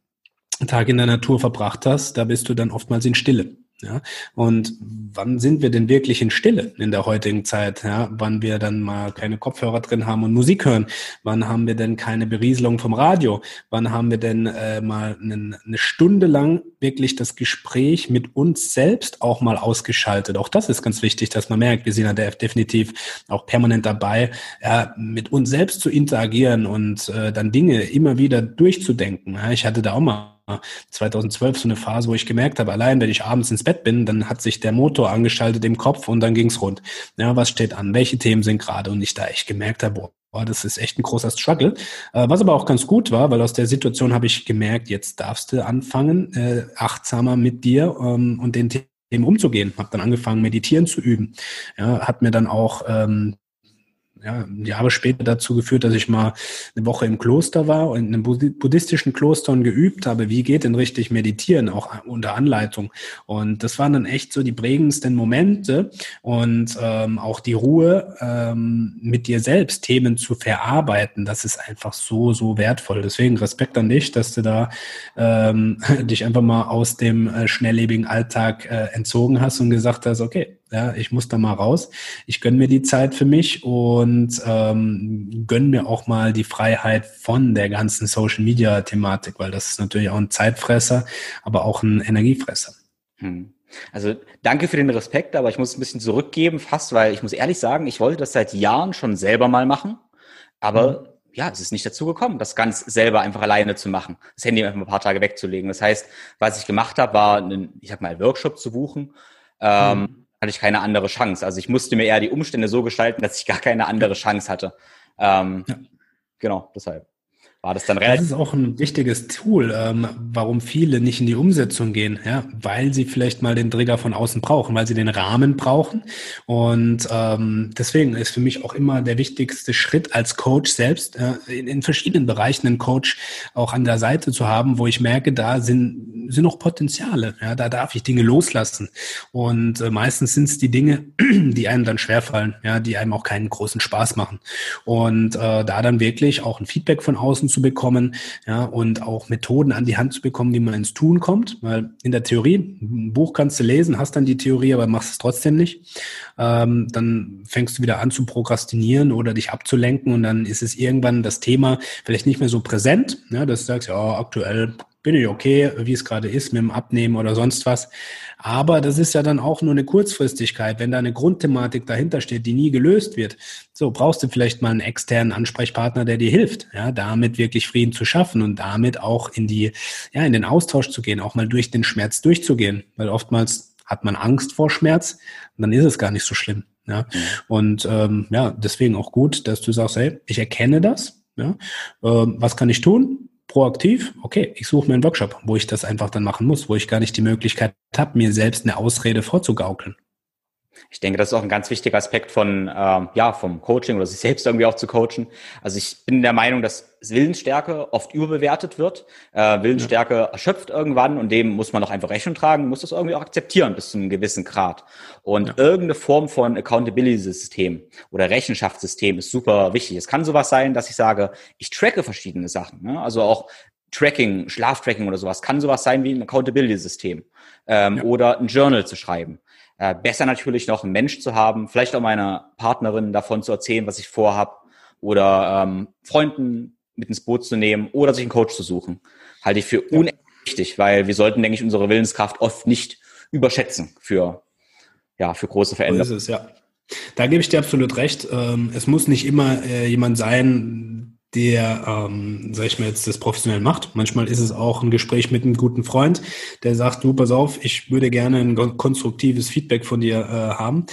A: Tag in der Natur verbracht hast, da bist du dann oftmals in Stille. Ja, und wann sind wir denn wirklich in Stille in der heutigen Zeit? Ja, wann wir dann mal keine Kopfhörer drin haben und Musik hören? Wann haben wir denn keine Berieselung vom Radio? Wann haben wir denn äh, mal eine, eine Stunde lang wirklich das Gespräch mit uns selbst auch mal ausgeschaltet? Auch das ist ganz wichtig, dass man merkt, wir sind ja definitiv auch permanent dabei, ja, mit uns selbst zu interagieren und äh, dann Dinge immer wieder durchzudenken. Ja, ich hatte da auch mal 2012 so eine Phase, wo ich gemerkt habe, allein wenn ich abends ins Bett bin, dann hat sich der Motor angeschaltet im Kopf und dann ging's rund. Ja, was steht an? Welche Themen sind gerade? Und ich da echt gemerkt habe, boah, das ist echt ein großer Struggle. Äh, was aber auch ganz gut war, weil aus der Situation habe ich gemerkt, jetzt darfst du anfangen, äh, achtsamer mit dir ähm, und den Themen umzugehen. Habe dann angefangen, meditieren zu üben. Ja, hat mir dann auch ähm, ja, Jahre später dazu geführt, dass ich mal eine Woche im Kloster war und in einem buddhistischen Kloster und geübt habe, wie geht denn richtig meditieren, auch unter Anleitung. Und das waren dann echt so die prägendsten Momente und ähm, auch die Ruhe, ähm, mit dir selbst Themen zu verarbeiten, das ist einfach so, so wertvoll. Deswegen Respekt an dich, dass du da ähm, dich einfach mal aus dem äh, schnelllebigen Alltag äh, entzogen hast und gesagt hast, okay, ja, ich muss da mal raus. Ich gönne mir die Zeit für mich und ähm, gönne mir auch mal die Freiheit von der ganzen Social Media Thematik, weil das ist natürlich auch ein Zeitfresser, aber auch ein Energiefresser.
B: Hm. Also danke für den Respekt, aber ich muss ein bisschen zurückgeben, fast, weil ich muss ehrlich sagen, ich wollte das seit Jahren schon selber mal machen, aber mhm ja, es ist nicht dazu gekommen, das ganz selber einfach alleine zu machen, das Handy einfach ein paar Tage wegzulegen. Das heißt, was ich gemacht habe, war, einen, ich sag mal, Workshop zu buchen, ähm, mhm hatte ich keine andere Chance. Also ich musste mir eher die Umstände so gestalten, dass ich gar keine andere Chance hatte. Ähm, ja. Genau, deshalb war das dann
A: relativ. Das ist auch ein wichtiges Tool, ähm, warum viele nicht in die Umsetzung gehen, ja, weil sie vielleicht mal den Trigger von außen brauchen, weil sie den Rahmen brauchen. Und ähm, deswegen ist für mich auch immer der wichtigste Schritt als Coach selbst, äh, in, in verschiedenen Bereichen einen Coach auch an der Seite zu haben, wo ich merke, da sind, sind noch Potenziale, ja, da darf ich Dinge loslassen. Und äh, meistens sind es die Dinge, die einem dann schwerfallen, ja, die einem auch keinen großen Spaß machen. Und äh, da dann wirklich auch ein Feedback von außen Wissen zu bekommen, ja, und auch Methoden an die Hand zu bekommen, wie man ins Tun kommt, weil in der Theorie, ein Buch kannst du lesen, hast dann die Theorie, aber machst es trotzdem nicht. Ähm, dann fängst du wieder an zu prokrastinieren oder dich abzulenken und dann ist es irgendwann das Thema vielleicht nicht mehr so präsent, ja, dass du sagst, ja, aktuell bin ich okay, wie es gerade ist mit dem Abnehmen oder sonst was. Aber das ist ja dann auch nur eine Kurzfristigkeit. Wenn da eine Grundthematik dahinter steht, die nie gelöst wird, so brauchst du vielleicht mal einen externen Ansprechpartner, der dir hilft, ja, damit wirklich Frieden zu schaffen und damit auch in die, ja, in den Austausch zu gehen, auch mal durch den Schmerz durchzugehen. Weil oftmals hat man Angst vor Schmerz und dann ist es gar nicht so schlimm. Ja. Mhm. Und ähm, ja, deswegen auch gut, dass du sagst, hey, ich erkenne das. Ja, ähm, was kann ich tun? Proaktiv, okay, ich suche mir einen Workshop, wo ich das einfach dann machen muss, wo ich gar nicht die Möglichkeit habe, mir selbst eine Ausrede vorzugaukeln.
B: Ich denke, das ist auch ein ganz wichtiger Aspekt von, ähm, ja, vom Coaching oder sich selbst irgendwie auch zu coachen. Also ich bin der Meinung, dass Willensstärke oft überbewertet wird. Äh, Willensstärke ja. erschöpft irgendwann und dem muss man auch einfach Rechnung tragen, muss das irgendwie auch akzeptieren bis zu einem gewissen Grad. Und ja. irgendeine Form von Accountability-System oder Rechenschaftssystem ist super wichtig. Es kann sowas sein, dass ich sage, ich tracke verschiedene Sachen. Ne? Also auch Tracking, Schlaftracking oder sowas kann sowas sein wie ein Accountability-System ähm, ja. oder ein Journal zu schreiben. Äh, besser natürlich noch einen Mensch zu haben, vielleicht auch meiner Partnerin davon zu erzählen, was ich vorhab oder ähm, Freunden mit ins Boot zu nehmen oder sich einen Coach zu suchen. Halte ich für ja. unendlich wichtig, weil wir sollten, denke ich, unsere Willenskraft oft nicht überschätzen für, ja, für große Veränderungen. So
A: ist es, ja. Da gebe ich dir absolut recht. Ähm, es muss nicht immer äh, jemand sein, der, ähm, sag ich mal jetzt, das professionell macht. Manchmal ist es auch ein Gespräch mit einem guten Freund, der sagt, du, pass auf, ich würde gerne ein konstruktives Feedback von dir äh, haben.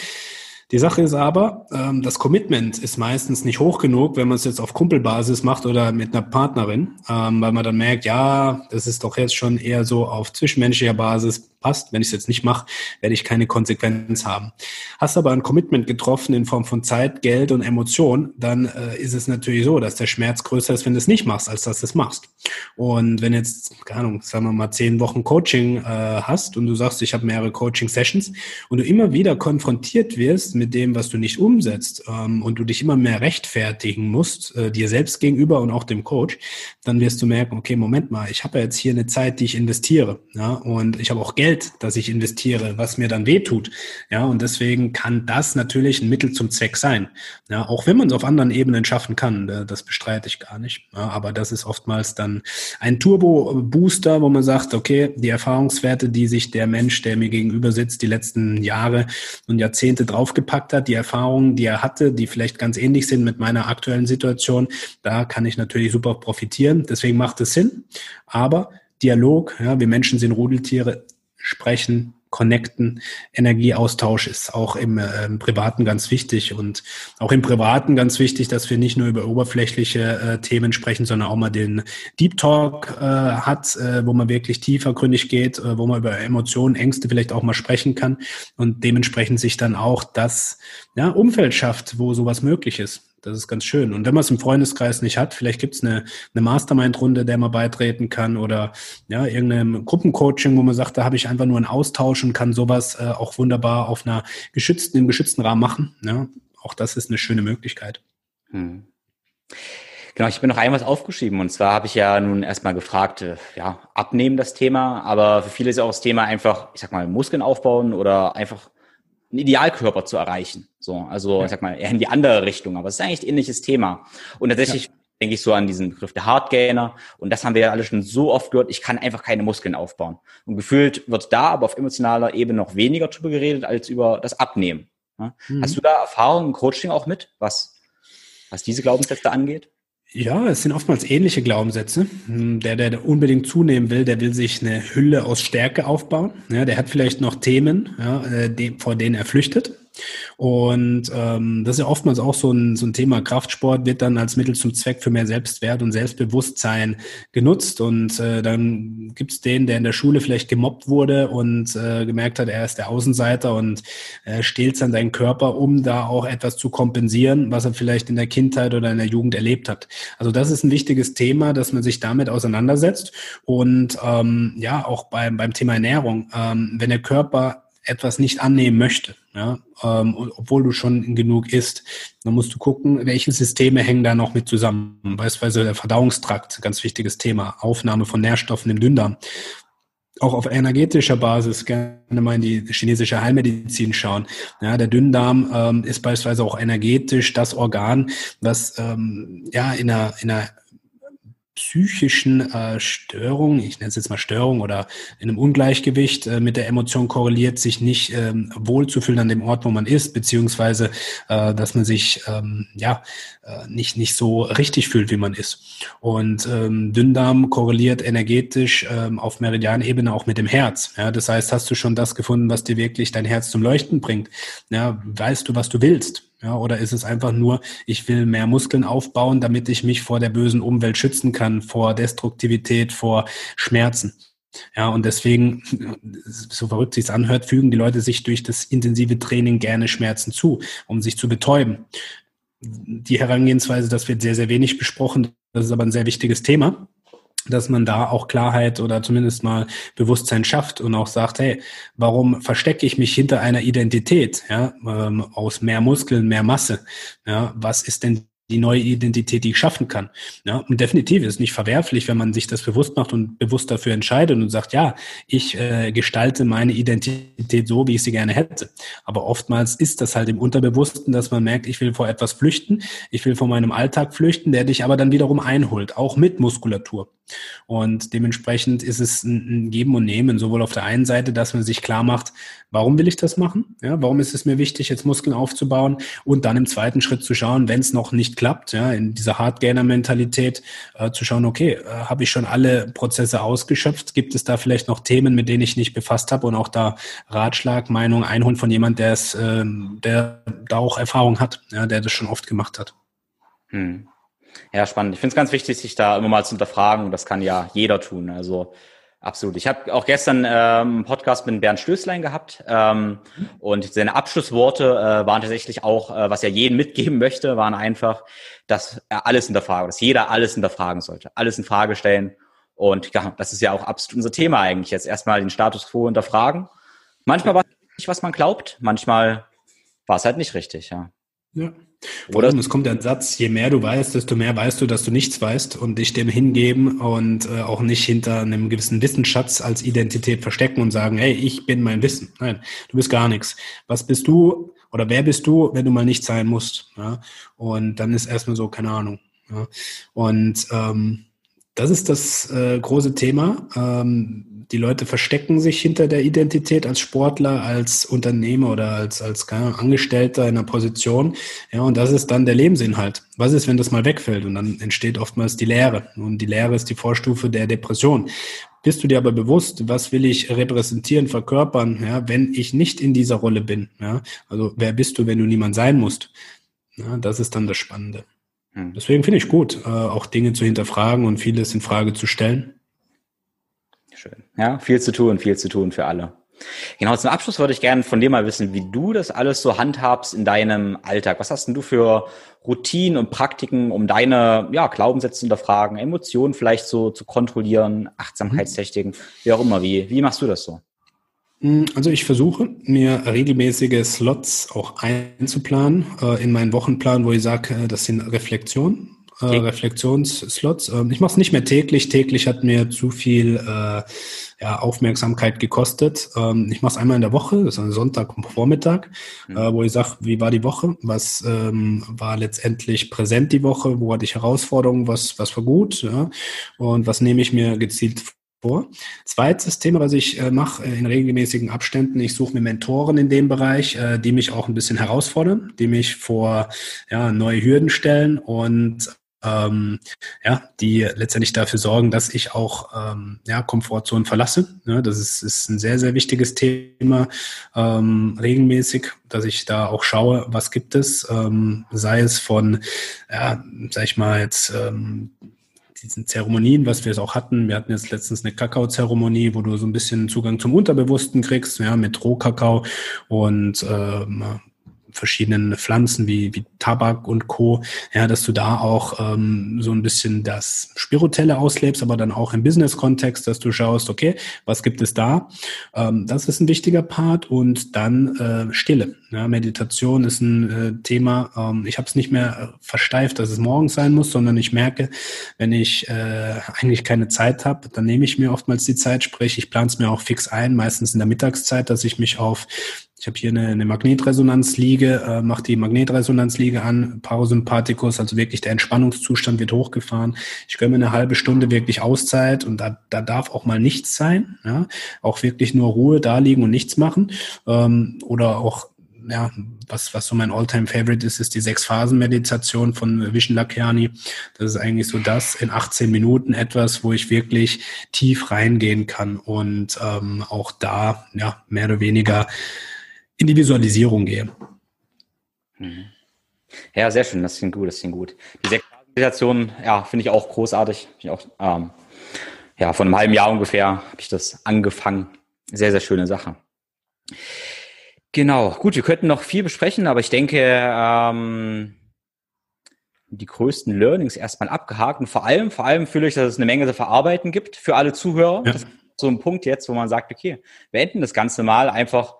A: Die Sache ist aber, ähm, das Commitment ist meistens nicht hoch genug, wenn man es jetzt auf Kumpelbasis macht oder mit einer Partnerin, ähm, weil man dann merkt, ja, das ist doch jetzt schon eher so auf zwischenmenschlicher Basis passt. Wenn ich es jetzt nicht mache, werde ich keine Konsequenz haben. Hast aber ein Commitment getroffen in Form von Zeit, Geld und Emotion, dann äh, ist es natürlich so, dass der Schmerz größer ist, wenn du es nicht machst, als dass du es machst. Und wenn jetzt, keine Ahnung, sagen wir mal, zehn Wochen Coaching äh, hast und du sagst, ich habe mehrere Coaching-Sessions und du immer wieder konfrontiert wirst mit dem, was du nicht umsetzt ähm, und du dich immer mehr rechtfertigen musst, äh, dir selbst gegenüber und auch dem Coach, dann wirst du merken, okay, Moment mal, ich habe ja jetzt hier eine Zeit, die ich investiere, ja, und ich habe auch Geld, das ich investiere, was mir dann wehtut, ja, und deswegen kann das natürlich ein Mittel zum Zweck sein, ja, auch wenn man es auf anderen Ebenen schaffen kann, das bestreite ich gar nicht, ja, aber das ist oftmals dann ein Turbo-Booster, wo man sagt, okay, die Erfahrungswerte, die sich der Mensch, der mir gegenüber sitzt, die letzten Jahre und Jahrzehnte draufgepackt gepackt hat, die Erfahrungen, die er hatte, die vielleicht ganz ähnlich sind mit meiner aktuellen Situation, da kann ich natürlich super profitieren. Deswegen macht es Sinn. Aber Dialog, ja, wir Menschen sind Rudeltiere, sprechen, connecten. Energieaustausch ist auch im, äh, im Privaten ganz wichtig und auch im Privaten ganz wichtig, dass wir nicht nur über oberflächliche äh, Themen sprechen, sondern auch mal den Deep Talk äh, hat, äh, wo man wirklich tiefergründig geht, äh, wo man über Emotionen, Ängste vielleicht auch mal sprechen kann und dementsprechend sich dann auch das ja, Umfeld schafft, wo sowas möglich ist. Das ist ganz schön. Und wenn man es im Freundeskreis nicht hat, vielleicht gibt es eine, eine Mastermind-Runde, der man beitreten kann oder ja, irgendeinem Gruppencoaching, wo man sagt, da habe ich einfach nur einen Austausch und kann sowas äh, auch wunderbar auf einer geschützten, im geschützten Rahmen machen. Ja, auch das ist eine schöne Möglichkeit. Hm.
B: Genau, ich bin noch einmal aufgeschrieben und zwar habe ich ja nun erstmal gefragt, äh, ja, abnehmen das Thema, aber für viele ist auch das Thema einfach, ich sag mal, Muskeln aufbauen oder einfach einen Idealkörper zu erreichen. So, also ja. ich sag mal, eher in die andere Richtung, aber es ist eigentlich ein ähnliches Thema. Und tatsächlich ja. denke ich so an diesen Begriff der Hardgainer. Und das haben wir ja alle schon so oft gehört, ich kann einfach keine Muskeln aufbauen. Und gefühlt wird da aber auf emotionaler Ebene noch weniger drüber geredet als über das Abnehmen. Mhm. Hast du da Erfahrungen im Coaching auch mit, was, was diese Glaubenssätze angeht?
A: Ja, es sind oftmals ähnliche Glaubenssätze. Hm, der, der unbedingt zunehmen will, der will sich eine Hülle aus Stärke aufbauen. Ja, der hat vielleicht noch Themen, ja, äh, vor denen er flüchtet. Und ähm, das ist ja oftmals auch so ein, so ein Thema. Kraftsport wird dann als Mittel zum Zweck für mehr Selbstwert und Selbstbewusstsein genutzt. Und äh, dann gibt's den, der in der Schule vielleicht gemobbt wurde und äh, gemerkt hat, er ist der Außenseiter und äh, stehlt dann seinen Körper, um da auch etwas zu kompensieren, was er vielleicht in der Kindheit oder in der Jugend erlebt hat. Also das ist ein wichtiges Thema, dass man sich damit auseinandersetzt. Und ähm, ja, auch beim, beim Thema Ernährung, ähm, wenn der Körper etwas nicht annehmen möchte, ja, ähm, obwohl du schon genug isst, dann musst du gucken, welche Systeme hängen da noch mit zusammen. Beispielsweise der Verdauungstrakt, ganz wichtiges Thema, Aufnahme von Nährstoffen im Dünndarm auch auf energetischer Basis gerne mal in die chinesische Heilmedizin schauen. Ja, der Dünndarm ähm, ist beispielsweise auch energetisch das Organ, was ähm, ja in einer, in einer psychischen äh, Störung, ich nenne es jetzt mal Störung oder in einem Ungleichgewicht äh, mit der Emotion korreliert, sich nicht ähm, wohlzufühlen an dem Ort, wo man ist, beziehungsweise äh, dass man sich ähm, ja äh, nicht nicht so richtig fühlt, wie man ist. Und ähm, Dünndarm korreliert energetisch ähm, auf Meridianebene auch mit dem Herz. Ja, das heißt, hast du schon das gefunden, was dir wirklich dein Herz zum Leuchten bringt? Ja, weißt du, was du willst? Ja, oder ist es einfach nur, ich will mehr Muskeln aufbauen, damit ich mich vor der bösen Umwelt schützen kann, vor Destruktivität, vor Schmerzen? Ja, und deswegen, so verrückt sich's anhört, fügen die Leute sich durch das intensive Training gerne Schmerzen zu, um sich zu betäuben. Die Herangehensweise, das wird sehr, sehr wenig besprochen. Das ist aber ein sehr wichtiges Thema dass man da auch Klarheit oder zumindest mal Bewusstsein schafft und auch sagt, hey, warum verstecke ich mich hinter einer Identität, ja, ähm, aus mehr Muskeln, mehr Masse, ja, was ist denn die neue Identität, die ich schaffen kann. Ja, und definitiv ist es nicht verwerflich, wenn man sich das bewusst macht und bewusst dafür entscheidet und sagt, ja, ich äh, gestalte meine Identität so, wie ich sie gerne hätte. Aber oftmals ist das halt im Unterbewussten, dass man merkt, ich will vor etwas flüchten, ich will vor meinem Alltag flüchten, der dich aber dann wiederum einholt, auch mit Muskulatur. Und dementsprechend ist es ein, Geben und Nehmen, sowohl auf der einen Seite, dass man sich klar macht, warum will ich das machen? Ja, warum ist es mir wichtig, jetzt Muskeln aufzubauen? Und dann im zweiten Schritt zu schauen, wenn es noch nicht klappt, ja, in dieser Hardgainer-Mentalität äh, zu schauen, okay, äh, habe ich schon alle Prozesse ausgeschöpft? Gibt es da vielleicht noch Themen, mit denen ich nicht befasst habe und auch da Ratschlag, Meinung einholen von jemand, der es, äh, der da auch Erfahrung hat, ja, der das schon oft gemacht hat?
B: Hm. Ja, spannend. Ich finde es ganz wichtig, sich da immer mal zu hinterfragen das kann ja jeder tun. Also absolut. Ich habe auch gestern ähm, einen Podcast mit Bernd Stößlein gehabt ähm, und seine Abschlussworte äh, waren tatsächlich auch, äh, was er jeden mitgeben möchte, waren einfach, dass er alles hinterfragen, dass jeder alles hinterfragen sollte, alles in Frage stellen. Und ja, das ist ja auch absolut unser Thema eigentlich. Jetzt erstmal den Status quo hinterfragen. Manchmal war es nicht, was man glaubt, manchmal war es halt nicht richtig, ja.
A: Ja. Oder es kommt der Satz, je mehr du weißt, desto mehr weißt du, dass du nichts weißt und dich dem hingeben und äh, auch nicht hinter einem gewissen Wissensschatz als Identität verstecken und sagen, hey, ich bin mein Wissen. Nein, du bist gar nichts. Was bist du oder wer bist du, wenn du mal nicht sein musst? Ja? Und dann ist erstmal so, keine Ahnung. Ja? Und ähm, das ist das äh, große Thema. Ähm, die Leute verstecken sich hinter der Identität als Sportler, als Unternehmer oder als, als keine Angestellter in einer Position. Ja, und das ist dann der Lebensinhalt. Was ist, wenn das mal wegfällt? Und dann entsteht oftmals die Leere. Und die Leere ist die Vorstufe der Depression. Bist du dir aber bewusst, was will ich repräsentieren, verkörpern, ja, wenn ich nicht in dieser Rolle bin? Ja? Also wer bist du, wenn du niemand sein musst? Ja, das ist dann das Spannende. Hm. Deswegen finde ich gut, äh, auch Dinge zu hinterfragen und vieles in Frage zu stellen.
B: Schön. Ja, viel zu tun, viel zu tun für alle. Genau, zum Abschluss würde ich gerne von dir mal wissen, wie du das alles so handhabst in deinem Alltag. Was hast denn du für Routinen und Praktiken, um deine ja, Glaubenssätze zu hinterfragen, Emotionen vielleicht so zu kontrollieren, Achtsamkeitstechniken, wie auch immer. Wie, wie machst du das so?
A: Hm, also ich versuche mir regelmäßige Slots auch einzuplanen äh, in meinen Wochenplan, wo ich sage, äh, das sind Reflexionen äh, Reflexionsslots. Ähm, ich mache es nicht mehr täglich. Täglich hat mir zu viel äh, ja, Aufmerksamkeit gekostet. Ähm, ich mache es einmal in der Woche, das ist ein Sonntagvormittag, mhm. äh, wo ich sage, wie war die Woche? Was ähm, war letztendlich präsent die Woche? Wo hatte ich Herausforderungen? Was, was war gut? Ja? Und was nehme ich mir gezielt vor. Zweites Thema, was ich äh, mache äh, in regelmäßigen Abständen, ich suche mir Mentoren in dem Bereich, äh, die mich auch ein bisschen herausfordern, die mich vor ja, neue Hürden stellen und ähm, ja, die letztendlich dafür sorgen, dass ich auch ähm, ja, Komfortzonen verlasse. Ja, das ist, ist ein sehr, sehr wichtiges Thema, ähm, regelmäßig, dass ich da auch schaue, was gibt es, ähm, sei es von, ja, sag ich mal jetzt, ähm, diesen Zeremonien, was wir es auch hatten. Wir hatten jetzt letztens eine Kakao-Zeremonie, wo du so ein bisschen Zugang zum Unterbewussten kriegst, ja, mit Rohkakao und ähm, verschiedenen Pflanzen wie, wie Tabak und Co. Ja, dass du da auch ähm, so ein bisschen das Spirituelle auslebst, aber dann auch im Business-Kontext, dass du schaust, okay, was gibt es da? Ähm, das ist ein wichtiger Part und dann äh, Stille. Ja, Meditation ist ein äh, Thema. Ähm, ich habe es nicht mehr versteift, dass es morgens sein muss, sondern ich merke, wenn ich äh, eigentlich keine Zeit habe, dann nehme ich mir oftmals die Zeit, sprich, ich plane es mir auch fix ein, meistens in der Mittagszeit, dass ich mich auf ich habe hier eine, eine Magnetresonanzliege, äh, mache die Magnetresonanzliege an, Parasympathikus, also wirklich der Entspannungszustand wird hochgefahren. Ich gönne mir eine halbe Stunde wirklich Auszeit und da, da darf auch mal nichts sein, ja, auch wirklich nur Ruhe da liegen und nichts machen ähm, oder auch ja, was, was so mein Alltime favorite ist, ist die Sechs-Phasen-Meditation von Vishen Lakiani. Das ist eigentlich so das in 18 Minuten etwas, wo ich wirklich tief reingehen kann und ähm, auch da ja mehr oder weniger in die Visualisierung gehe.
B: Mhm. Ja, sehr schön, das klingt gut, das klingt gut. Die Sechs-Phasen-Meditation, ja, finde ich auch großartig. Ich auch, ähm, ja, vor einem halben Jahr ungefähr habe ich das angefangen. Sehr, sehr schöne Sache. Genau, gut, wir könnten noch viel besprechen, aber ich denke, ähm, die größten Learnings erstmal abgehakt und vor allem, vor allem fühle ich, dass es eine Menge zu verarbeiten gibt für alle Zuhörer. Ja. Das ist so ein Punkt jetzt, wo man sagt, okay, wir enden das Ganze mal einfach,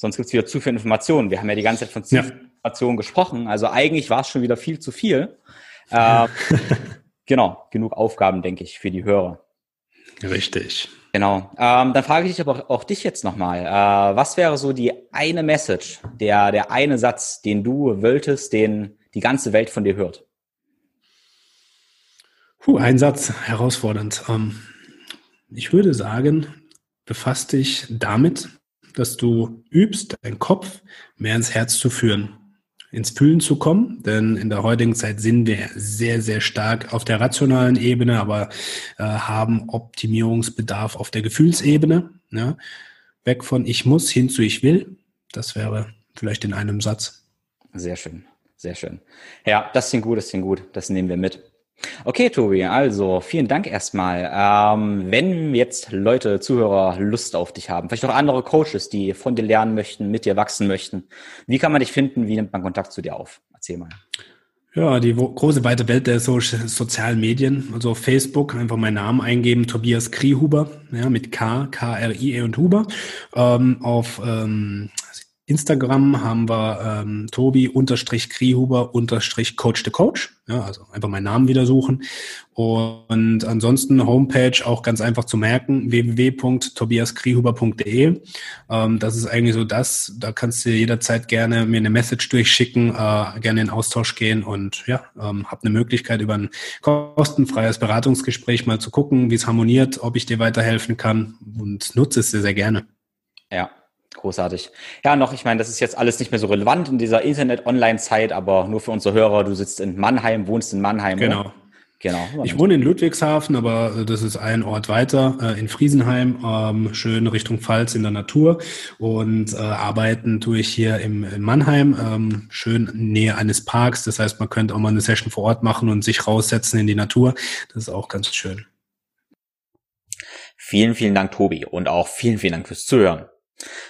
B: sonst gibt es wieder zu viel Informationen. Wir haben ja die ganze Zeit von zu ja. viel Informationen gesprochen, also eigentlich war es schon wieder viel zu viel. Äh, genau, genug Aufgaben, denke ich, für die Hörer.
A: Richtig.
B: Genau. Ähm, dann frage ich dich aber auch dich jetzt nochmal. Äh, was wäre so die eine Message, der, der eine Satz, den du wolltest, den die ganze Welt von dir hört?
A: Puh, ein Satz, herausfordernd. Ähm, ich würde sagen, befasst dich damit, dass du übst, deinen Kopf mehr ins Herz zu führen ins Fühlen zu kommen, denn in der heutigen Zeit sind wir sehr, sehr stark auf der rationalen Ebene, aber äh, haben Optimierungsbedarf auf der Gefühlsebene. Ja? Weg von ich muss hin zu ich will. Das wäre vielleicht in einem Satz.
B: Sehr schön, sehr schön. Ja, das klingt gut, das klingt gut. Das nehmen wir mit. Okay, Tobi, also vielen Dank erstmal. Ähm, wenn jetzt Leute, Zuhörer Lust auf dich haben, vielleicht auch andere Coaches, die von dir lernen möchten, mit dir wachsen möchten, wie kann man dich finden? Wie nimmt man Kontakt zu dir auf? Erzähl mal.
A: Ja, die große weite Welt der so sozialen Medien, also auf Facebook einfach meinen Namen eingeben, Tobias Kriehuber, ja, mit K, K-R-I-E und Huber. Ähm, auf ähm, Instagram haben wir ähm, Tobi unterstrich Kriehuber unterstrich Coach the Coach. Ja, also einfach meinen Namen wieder suchen. Und ansonsten Homepage auch ganz einfach zu merken, www.tobiaskriehuber.de. Ähm, das ist eigentlich so das, da kannst du jederzeit gerne mir eine Message durchschicken, äh, gerne in Austausch gehen und ja, ähm, hab eine Möglichkeit über ein kostenfreies Beratungsgespräch mal zu gucken, wie es harmoniert, ob ich dir weiterhelfen kann und nutze es sehr, sehr gerne.
B: Ja, Großartig. Ja, noch, ich meine, das ist jetzt alles nicht mehr so relevant in dieser Internet-Online-Zeit, aber nur für unsere Hörer, du sitzt in Mannheim, wohnst in Mannheim.
A: Genau. Oder? Genau. Ich wohne in Ludwigshafen, aber äh, das ist ein Ort weiter, äh, in Friesenheim, ähm, schön Richtung Pfalz in der Natur. Und äh, arbeiten tue ich hier im, in Mannheim, ähm, schön Nähe eines Parks. Das heißt, man könnte auch mal eine Session vor Ort machen und sich raussetzen in die Natur. Das ist auch ganz schön.
B: Vielen, vielen Dank, Tobi. Und auch vielen, vielen Dank fürs Zuhören.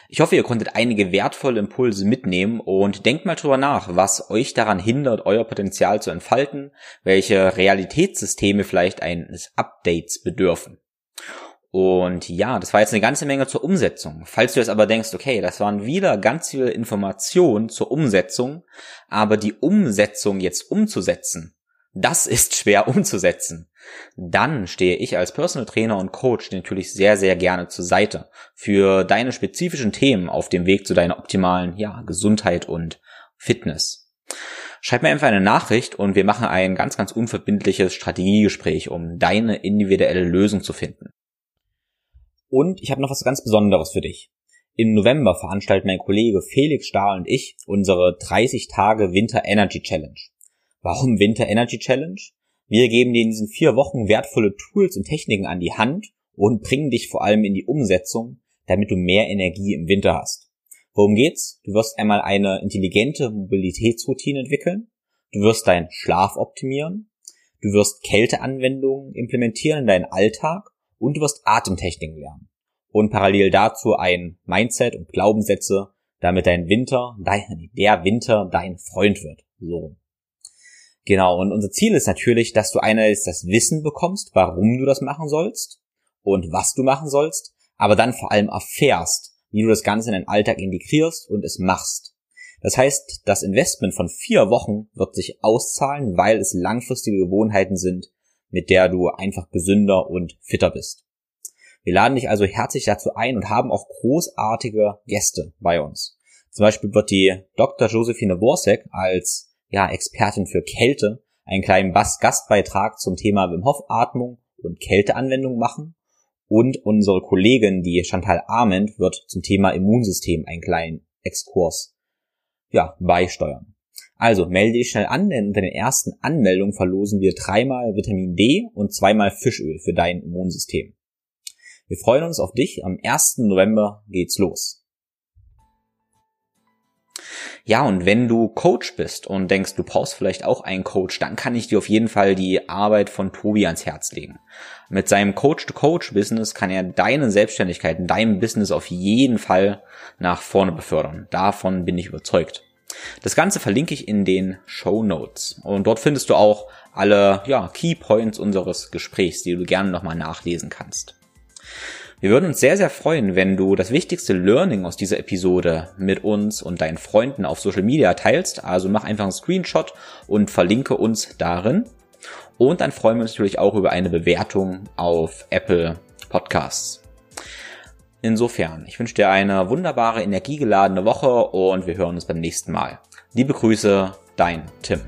B: Ich hoffe, ihr konntet einige wertvolle Impulse mitnehmen und denkt mal drüber nach, was euch daran hindert, euer Potenzial zu entfalten, welche Realitätssysteme vielleicht eines Updates bedürfen. Und ja, das war jetzt eine ganze Menge zur Umsetzung. Falls du jetzt aber denkst, okay, das waren wieder ganz viele Informationen zur Umsetzung, aber die Umsetzung jetzt umzusetzen, das ist schwer umzusetzen. Dann stehe ich als Personal Trainer und Coach natürlich sehr, sehr gerne zur Seite für deine spezifischen Themen auf dem Weg zu deiner optimalen ja, Gesundheit und Fitness. Schreib mir einfach eine Nachricht und wir machen ein ganz, ganz unverbindliches Strategiegespräch, um deine individuelle Lösung zu finden. Und ich habe noch was ganz Besonderes für dich. Im November veranstalten mein Kollege Felix Stahl und ich unsere 30 Tage Winter Energy Challenge. Warum Winter Energy Challenge? Wir geben dir in diesen vier Wochen wertvolle Tools und Techniken an die Hand und bringen dich vor allem in die Umsetzung, damit du mehr Energie im Winter hast. Worum geht's? Du wirst einmal eine intelligente Mobilitätsroutine entwickeln, du wirst deinen Schlaf optimieren, du wirst Kälteanwendungen implementieren in deinen Alltag und du wirst Atemtechniken lernen. Und parallel dazu ein Mindset und Glaubenssätze damit dein Winter, dein, der Winter dein Freund wird. So. Genau, und unser Ziel ist natürlich, dass du einerseits das Wissen bekommst, warum du das machen sollst und was du machen sollst, aber dann vor allem erfährst, wie du das Ganze in deinen Alltag integrierst und es machst. Das heißt, das Investment von vier Wochen wird sich auszahlen, weil es langfristige Gewohnheiten sind, mit der du einfach gesünder und fitter bist. Wir laden dich also herzlich dazu ein und haben auch großartige Gäste bei uns. Zum Beispiel wird die Dr. Josephine Worsek als ja, Expertin für Kälte einen kleinen Gastbeitrag zum Thema Wim Hof Atmung und Kälteanwendung machen. Und unsere Kollegin, die Chantal Arment, wird zum Thema Immunsystem einen kleinen Exkurs ja, beisteuern. Also melde dich schnell an, denn unter den ersten Anmeldungen verlosen wir dreimal Vitamin D und zweimal Fischöl für dein Immunsystem. Wir freuen uns auf dich. Am 1. November geht's los. Ja, und wenn du Coach bist und denkst, du brauchst vielleicht auch einen Coach, dann kann ich dir auf jeden Fall die Arbeit von Tobi ans Herz legen. Mit seinem Coach-to-Coach-Business kann er deine Selbstständigkeit, dein Business auf jeden Fall nach vorne befördern. Davon bin ich überzeugt. Das Ganze verlinke ich in den Show Notes. Und dort findest du auch alle ja, Key Points unseres Gesprächs, die du gerne nochmal nachlesen kannst. Wir würden uns sehr, sehr freuen, wenn du das wichtigste Learning aus dieser Episode mit uns und deinen Freunden auf Social Media teilst. Also mach einfach einen Screenshot und verlinke uns darin. Und dann freuen wir uns natürlich auch über eine Bewertung auf Apple Podcasts. Insofern, ich wünsche dir eine wunderbare, energiegeladene Woche und wir hören uns beim nächsten Mal. Liebe Grüße, dein Tim.